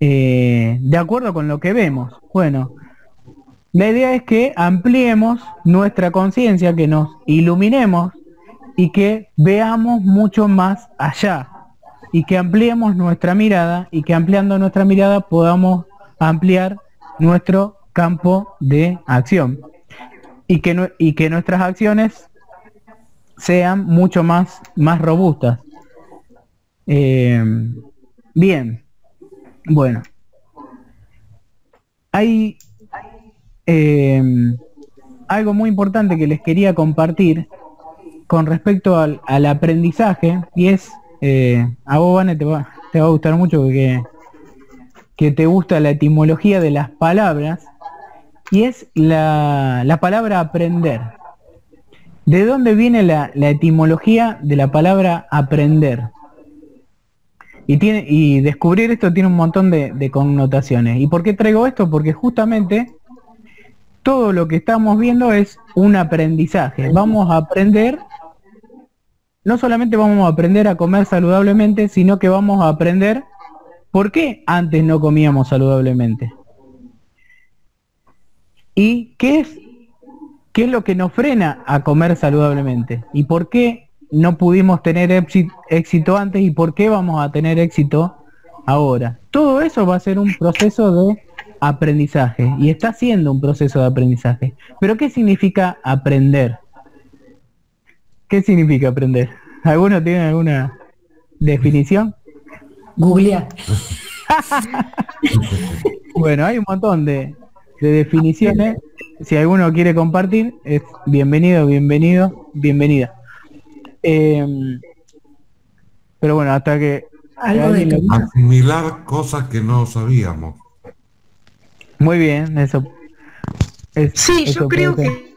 eh, de acuerdo con lo que vemos. Bueno, la idea es que ampliemos nuestra conciencia, que nos iluminemos y que veamos mucho más allá y que ampliemos nuestra mirada y que ampliando nuestra mirada podamos ampliar nuestro campo de acción y que, y que nuestras acciones sean mucho más, más robustas. Eh, bien, bueno. Hay eh, algo muy importante que les quería compartir con respecto al, aprendizaje y es, eh, a vos, Vane, te va, te va a gustar mucho que, que te gusta la etimología de las palabras y es la, la palabra aprender. ¿De dónde viene la, etimología de la palabra aprender? Y, tiene, y descubrir esto tiene un montón de, connotaciones. ¿Y por qué traigo esto? Porque justamente todo lo que estamos viendo es un aprendizaje. Vamos a aprender, no solamente vamos a aprender a comer saludablemente, sino que vamos a aprender por qué antes no comíamos saludablemente. ¿Y qué es ¿Qué es lo que nos frena a comer saludablemente? ¿Y por qué no pudimos tener éxito antes y por qué vamos a tener éxito ahora? Todo eso va a ser un proceso de aprendizaje y está siendo un proceso de aprendizaje. Pero ¿qué significa aprender? ¿Qué significa aprender? ¿Alguno tiene alguna definición? Googlear. bueno, hay un montón de, de definiciones. Si alguno quiere compartir, es bienvenido, bienvenido, bienvenida. Em, pero bueno, hasta que asimilar cosas que no sabíamos. Muy bien, eso. sí, yo creo que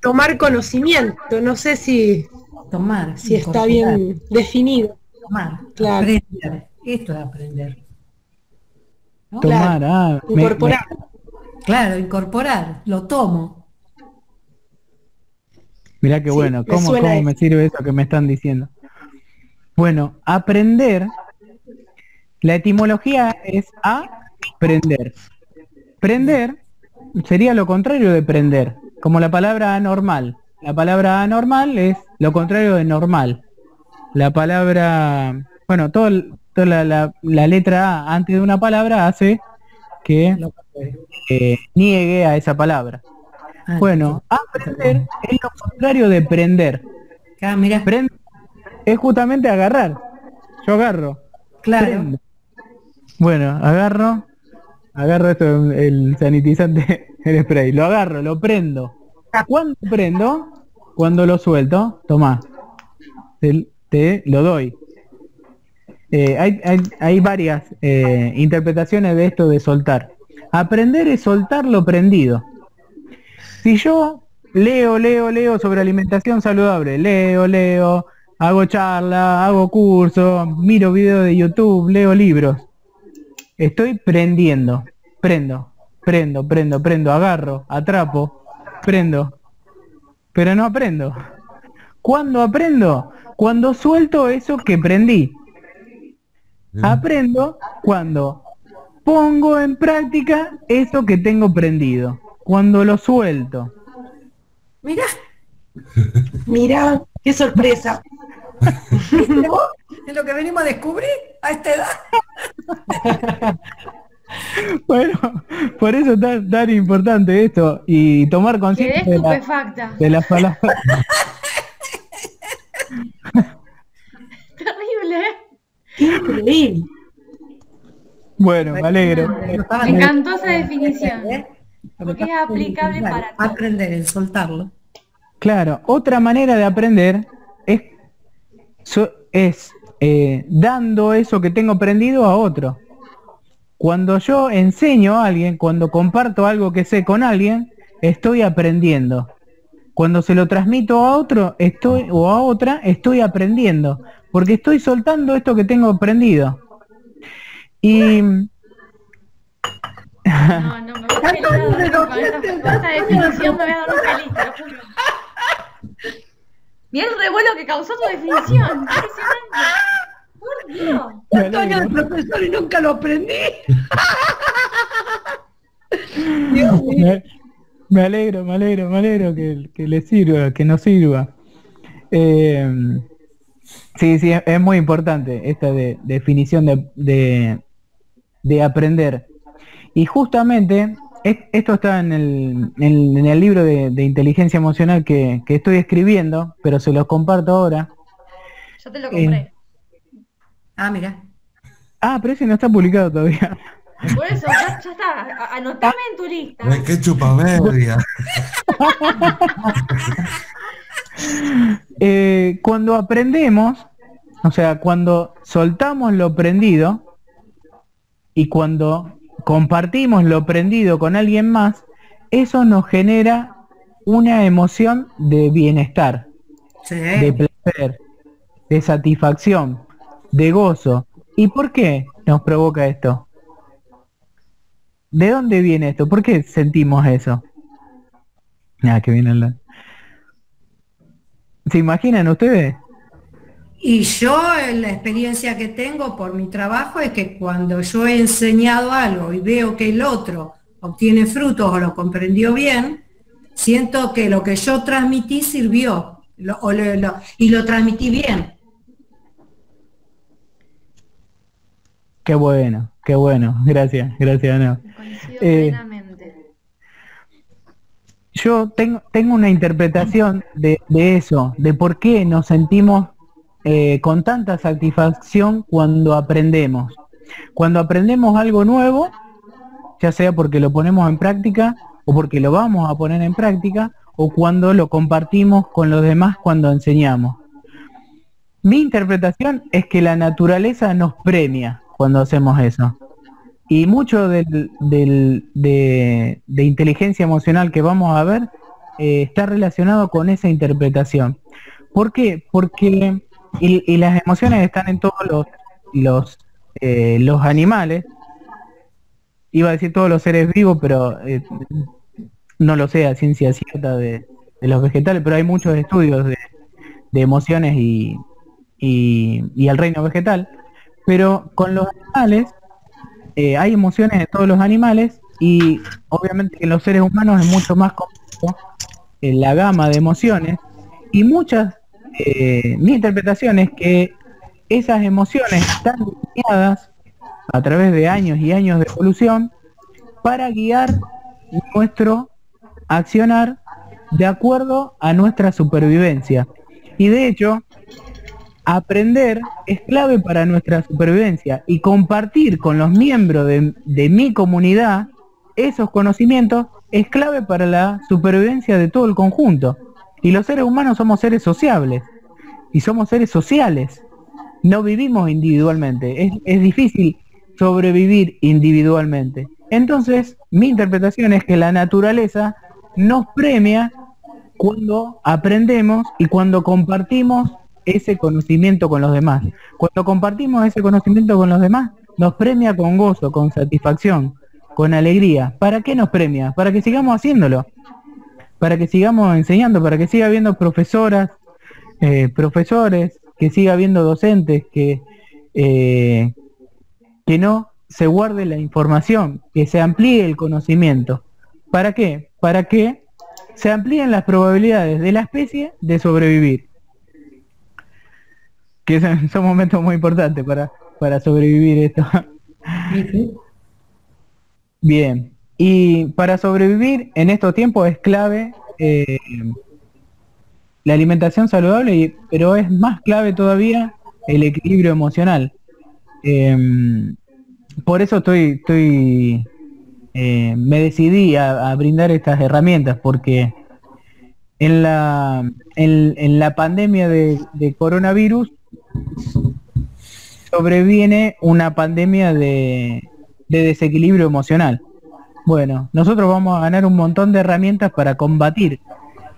tomar conocimiento, no sé si tomar, si está bien definido. Tomar, claro. aprender. Esto es aprender. Tomar, ah, incorporar. Claro, incorporar, lo tomo. Mirá qué bueno, ¿cómo, ¿cómo me sirve eso que me están diciendo? Bueno, aprender, la etimología es aprender. Prender sería lo contrario de prender, como la palabra anormal. La palabra anormal es lo contrario de normal. La palabra, bueno, todo, toda la, letra A antes de una palabra hace que eh, niegue a esa palabra. Ah, bueno, aprender es lo contrario de prender. Ah, mira es justamente agarrar. Yo agarro. Claro. Bueno, agarro, agarro esto, el sanitizante, <laughs> el spray, lo agarro, lo prendo. ¿Cuándo prendo? Cuando lo suelto, toma, te, lo doy. Eh, hay, hay, varias eh, interpretaciones de esto de soltar. Aprender es soltar lo prendido. Si yo leo, leo, leo sobre alimentación saludable, leo, leo, hago charla, hago curso, miro videos de YouTube, leo libros. Estoy prendiendo, prendo, prendo, prendo, prendo, agarro, atrapo, prendo, pero no aprendo. ¿Cuándo aprendo? Cuando suelto eso que prendí. Aprendo cuando pongo en práctica eso que tengo prendido. Cuando lo suelto. Mira, <laughs> mira, qué sorpresa. <laughs> es lo que venimos a descubrir a esta edad. <laughs> bueno, por eso es tan, importante esto y tomar conciencia de, la, de las palabras. Terrible. Increíble. Bueno, me alegro. Me encantó esa definición. Porque es aplicable para aprender, el soltarlo. Claro, otra manera de aprender es es eh, dando eso que tengo aprendido a otro. Cuando yo enseño a alguien, cuando comparto algo que sé con alguien, estoy aprendiendo. Cuando se lo transmito a otro, estoy o a otra, estoy aprendiendo, porque estoy soltando esto que tengo aprendido. Y no, no, me Mira el revuelo que causó tu definición. <laughs> Por Dios. ¿Cuántos años de profesor y nunca lo aprendí? <laughs> me, alegro, me alegro, me alegro que, le sirva, que nos sirva. Eh, sí, sí, es muy importante esta definición de, de aprender. Y justamente esto está en el, en, el libro de, inteligencia emocional que, estoy escribiendo, pero se los comparto ahora. Yo te lo compré. Eh, ah, mira. Ah, pero ese no está publicado todavía. Por eso, ya, está. Anotame en tu lista. qué chupamedia. <laughs> eh, cuando aprendemos, o sea, cuando soltamos lo aprendido y cuando compartimos lo aprendido con alguien más, eso nos genera una emoción de bienestar, de placer, de satisfacción, de gozo. ¿Y por qué nos provoca esto? ¿De dónde viene esto? ¿Por qué sentimos eso? Ah, que viene la... ¿Se imaginan ustedes? Y yo, la experiencia que tengo por mi trabajo es que cuando yo he enseñado algo y veo que el otro obtiene frutos o lo comprendió bien, siento que lo que yo transmití sirvió y lo transmití bien. Qué bueno, qué bueno. Gracias, gracias Ana. Eh, yo tengo, tengo una interpretación de, de eso, de por qué nos sentimos eh, con tanta satisfacción cuando aprendemos. Cuando aprendemos algo nuevo, ya sea porque lo ponemos en práctica o porque lo vamos a poner en práctica o cuando lo compartimos con los demás cuando enseñamos. Mi interpretación es que la naturaleza nos premia cuando hacemos eso. Y mucho del, de, inteligencia emocional que vamos a ver eh, está relacionado con esa interpretación. ¿Por qué? Porque y, las emociones están en todos los, eh, los animales. Iba a decir todos los seres vivos, pero eh, no lo sé a ciencia cierta de, los vegetales, pero hay muchos estudios de, emociones y, y, el reino vegetal. Pero con los animales eh, hay emociones en todos los animales y obviamente en los seres humanos es mucho más complejo la gama de emociones y muchas eh, mi interpretación es que esas emociones están diseñadas a través de años y años de evolución para guiar nuestro accionar de acuerdo a nuestra supervivencia. Y de hecho, aprender es clave para nuestra supervivencia y compartir con los miembros de, mi comunidad esos conocimientos es clave para la supervivencia de todo el conjunto. Y los seres humanos somos seres sociables y somos seres sociales. No vivimos individualmente. Es, es difícil sobrevivir individualmente. Entonces, mi interpretación es que la naturaleza nos premia cuando aprendemos y cuando compartimos ese conocimiento con los demás. Cuando compartimos ese conocimiento con los demás, nos premia con gozo, con satisfacción, con alegría. ¿Para qué nos premia? Para que sigamos haciéndolo para que sigamos enseñando, para que siga habiendo profesoras, eh, profesores, que siga habiendo docentes, que, eh, que no se guarde la información, que se amplíe el conocimiento. ¿Para qué? Para que se amplíen las probabilidades de la especie de sobrevivir. Que son, <laughs> momentos muy importantes para, para sobrevivir esto. Bien, y para sobrevivir en estos tiempos es clave eh, la alimentación saludable, pero es más clave todavía el equilibrio emocional. Em, por eso estoy, estoy eh, me decidí a, brindar estas herramientas, porque en la, en, la pandemia de, de, coronavirus sobreviene una pandemia de, de desequilibrio emocional. Bueno, nosotros vamos a ganar un montón de herramientas para combatir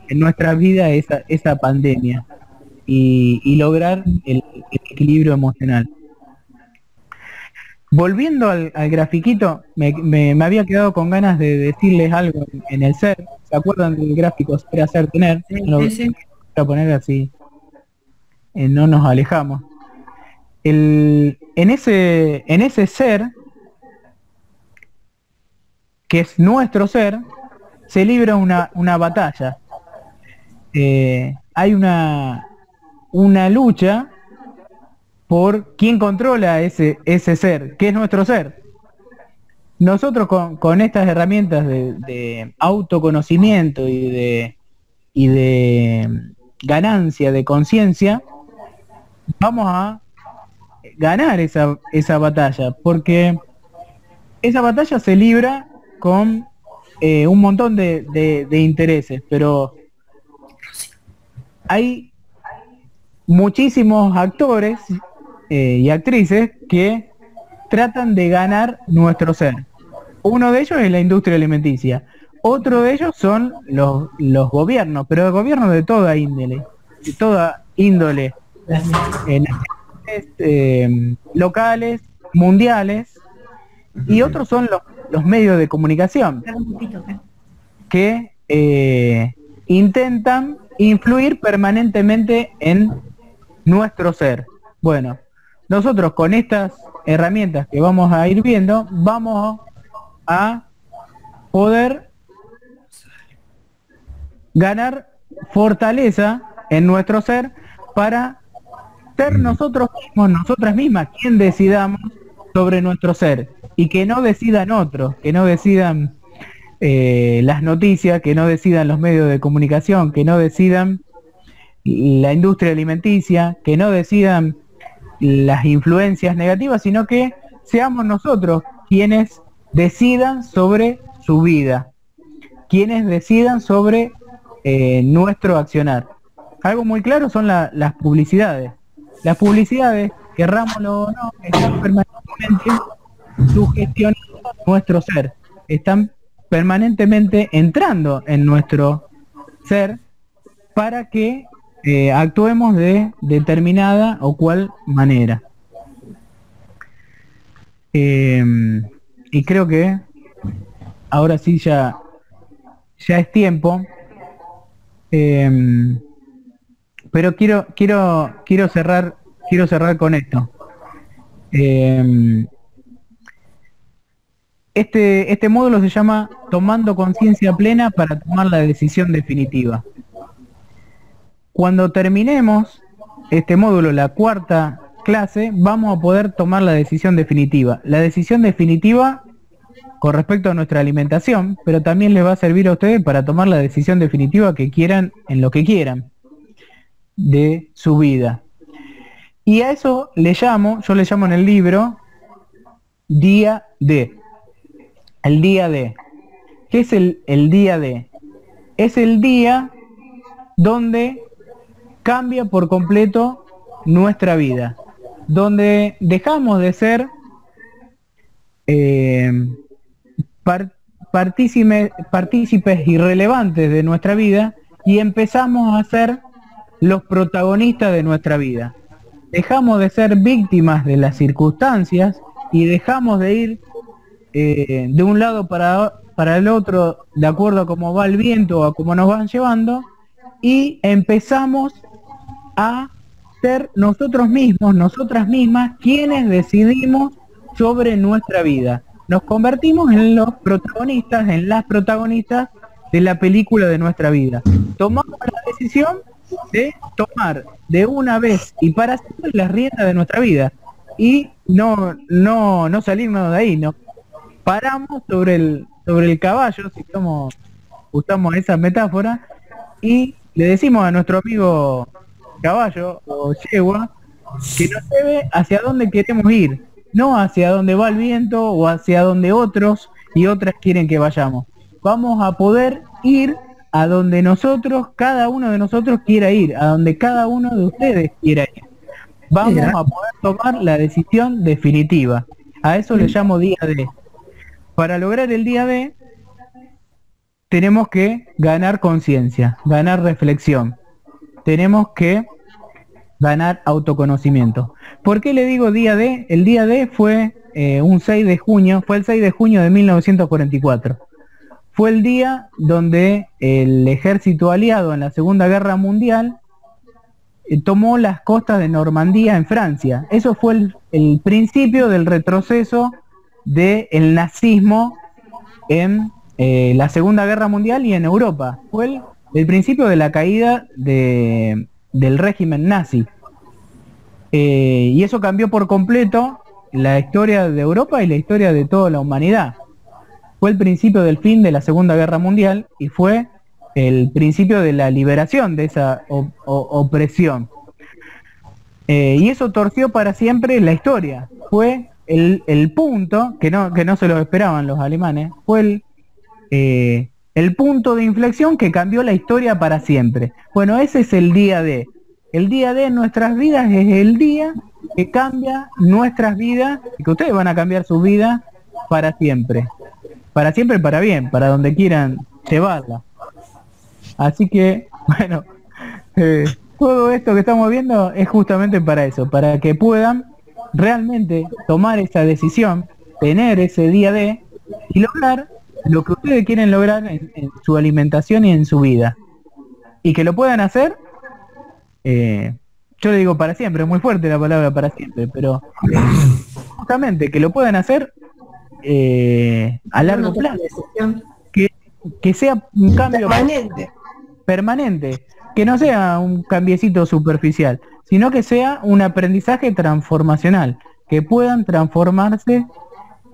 en nuestra vida esa, esa pandemia y, lograr el, equilibrio emocional. Volviendo al, grafiquito, me, había quedado con ganas de decirles algo en, el ser. ¿Se acuerdan del gráfico ser, hacer, tener? Voy a poner así. Eh, no nos alejamos. El, en, ese, en ese ser que es nuestro ser, se libra una, una batalla. Eh, hay una, una lucha por quién controla ese, ese ser, que es nuestro ser. Nosotros con, estas herramientas de, autoconocimiento y de, y de ganancia de conciencia, vamos a ganar esa, esa batalla, porque esa batalla se libra con eh, un montón de, intereses, pero hay muchísimos actores eh, y actrices que tratan de ganar nuestro ser. Uno de ellos es la industria alimenticia. Otro de ellos son los, los gobiernos, pero gobiernos de toda índole, de toda índole, eh, locales, mundiales, y otros son los los medios de comunicación que eh, intentan influir permanentemente en nuestro ser. Bueno, nosotros con estas herramientas que vamos a ir viendo, vamos a poder ganar fortaleza en nuestro ser para ser nosotros mismos, nosotras mismas, quien decidamos sobre nuestro ser y que no decidan otros, que no decidan eh, las noticias, que no decidan los medios de comunicación, que no decidan la industria alimenticia, que no decidan las influencias negativas, sino que seamos nosotros quienes decidan sobre su vida, quienes decidan sobre eh, nuestro accionar. Algo muy claro son las publicidades. Las publicidades, querrámoslo o no, están permanentemente sugestionando nuestro ser, están permanentemente entrando en nuestro ser para que eh, actuemos de determinada o cual manera. Em, y creo que ahora sí ya, ya es tiempo. Em, pero quiero, quiero, quiero cerrar, quiero cerrar con esto. Em, este, este módulo se llama Tomando conciencia plena para tomar la decisión definitiva. Cuando terminemos este módulo, la cuarta clase, vamos a poder tomar la decisión definitiva. La decisión definitiva con respecto a nuestra alimentación, pero también les va a servir a ustedes para tomar la decisión definitiva que quieran en lo que quieran de su vida. Y a eso le llamo, yo le llamo en el libro, día de. El día de. ¿Qué es el, el día de? Es el día donde cambia por completo nuestra vida, donde dejamos de ser eh, partícipes irrelevantes de nuestra vida y empezamos a ser los protagonistas de nuestra vida. Dejamos de ser víctimas de las circunstancias y dejamos de ir eh, de un lado para, para el otro de acuerdo a cómo va el viento o a cómo nos van llevando y empezamos a ser nosotros mismos, nosotras mismas, quienes decidimos sobre nuestra vida. Nos convertimos en los protagonistas, en las protagonistas de la película de nuestra vida. Tomamos la decisión de tomar de una vez y para siempre las riendas de nuestra vida y no no no salirnos de ahí, no paramos sobre el sobre el caballo, si somos usamos esa metáfora y le decimos a nuestro amigo caballo o yegua que nos ve hacia dónde queremos ir, no hacia dónde va el viento o hacia donde otros y otras quieren que vayamos. Vamos a poder ir a donde nosotros, cada uno de nosotros quiera ir, a donde cada uno de ustedes quiera ir. Vamos a poder tomar la decisión definitiva. A eso le llamo día D. Para lograr el día D, tenemos que ganar conciencia, ganar reflexión. Tenemos que ganar autoconocimiento. ¿Por qué le digo día D? El día D fue eh, un 6 de junio, fue el 6 de junio de 1944 fue el día donde el ejército aliado en la Segunda Guerra Mundial eh, tomó las costas de Normandía en Francia. Eso fue el, principio del retroceso del nazismo en eh, la Segunda Guerra Mundial y en Europa. Fue el, principio de la caída del régimen nazi. Eh, y eso cambió por completo la historia de Europa y la historia de toda la humanidad fue el principio del fin de la Segunda Guerra Mundial y fue el principio de la liberación de esa opresión. Eh, y eso torció para siempre la historia. Fue el, punto, que no, que no se lo esperaban los alemanes, fue el, eh, el punto de inflexión que cambió la historia para siempre. Bueno, ese es el día de. El día de nuestras vidas es el día que cambia nuestras vidas y que ustedes van a cambiar su vida para siempre para siempre para bien, para donde quieran llevarla. Así que, <laughs> bueno, eh, todo esto que estamos viendo es justamente para eso, para que puedan realmente tomar esa decisión, tener ese día de y lograr lo que ustedes quieren lograr en, su alimentación y en su vida. Y que lo puedan hacer, eh, yo le digo para siempre, es muy fuerte la palabra para siempre, pero justamente que lo puedan hacer eh, a largo plazo. Que, que, sea un cambio permanente. permanente, que no sea un cambiecito superficial, sino que sea un aprendizaje transformacional, que puedan transformarse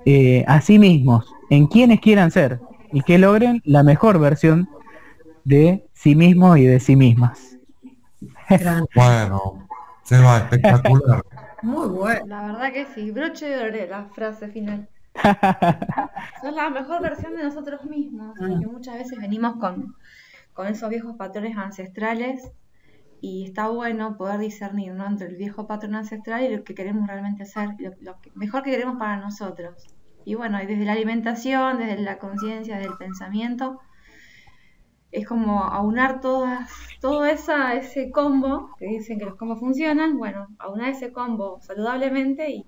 eh, a sí mismos, en quienes quieran ser, y que logren la mejor versión de sí mismos y de sí mismas. <laughs> bueno, se va espectacular. <laughs> Muy bueno. La verdad que sí, broche de la frase final. Son la mejor versión de nosotros mismos, ah. muchas veces venimos con, con esos viejos patrones ancestrales y está bueno poder discernir ¿no? entre el viejo patrón ancestral y lo que queremos realmente hacer, lo, mejor que queremos para nosotros. Y bueno, y desde la alimentación, desde la conciencia, desde el pensamiento, es como aunar todas, todo esa, ese combo, que dicen que los combos funcionan, bueno, aunar ese combo saludablemente y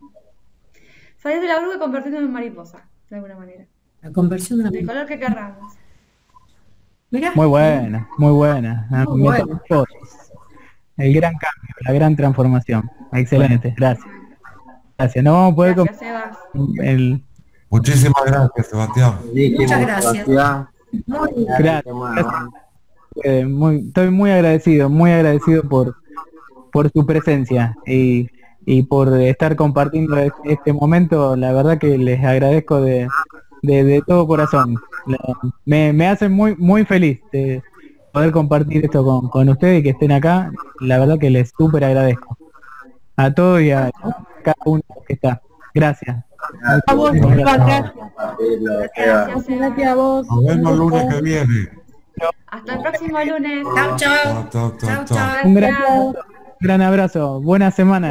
salir de la bruja y convertirnos en mariposa, de alguna manera. La conversión de la color que querramos. Muy buena, muy buena. Muy buena. El gran cambio, la gran transformación. Excelente, gracias. Gracias. No vamos a poder el... Muchísimas gracias, Sebastián. Muchas gracias. Gracias. Eh, muy, estoy muy agradecido, muy agradecido por, por su presencia y, y por estar compartiendo este momento. La verdad que les agradezco de, de, todo corazón. Me, me hace muy, muy feliz poder compartir esto con, con ustedes y que estén acá, la verdad que les súper agradezco. A todos y a cada uno que está. Gracias. A vos, gracias. Gracias, a vos. Nos vemos el lunes que viene. Hasta el próximo lunes. Chao, chao. Chao, chao, chao. Un gran, gran abrazo. Buena semana.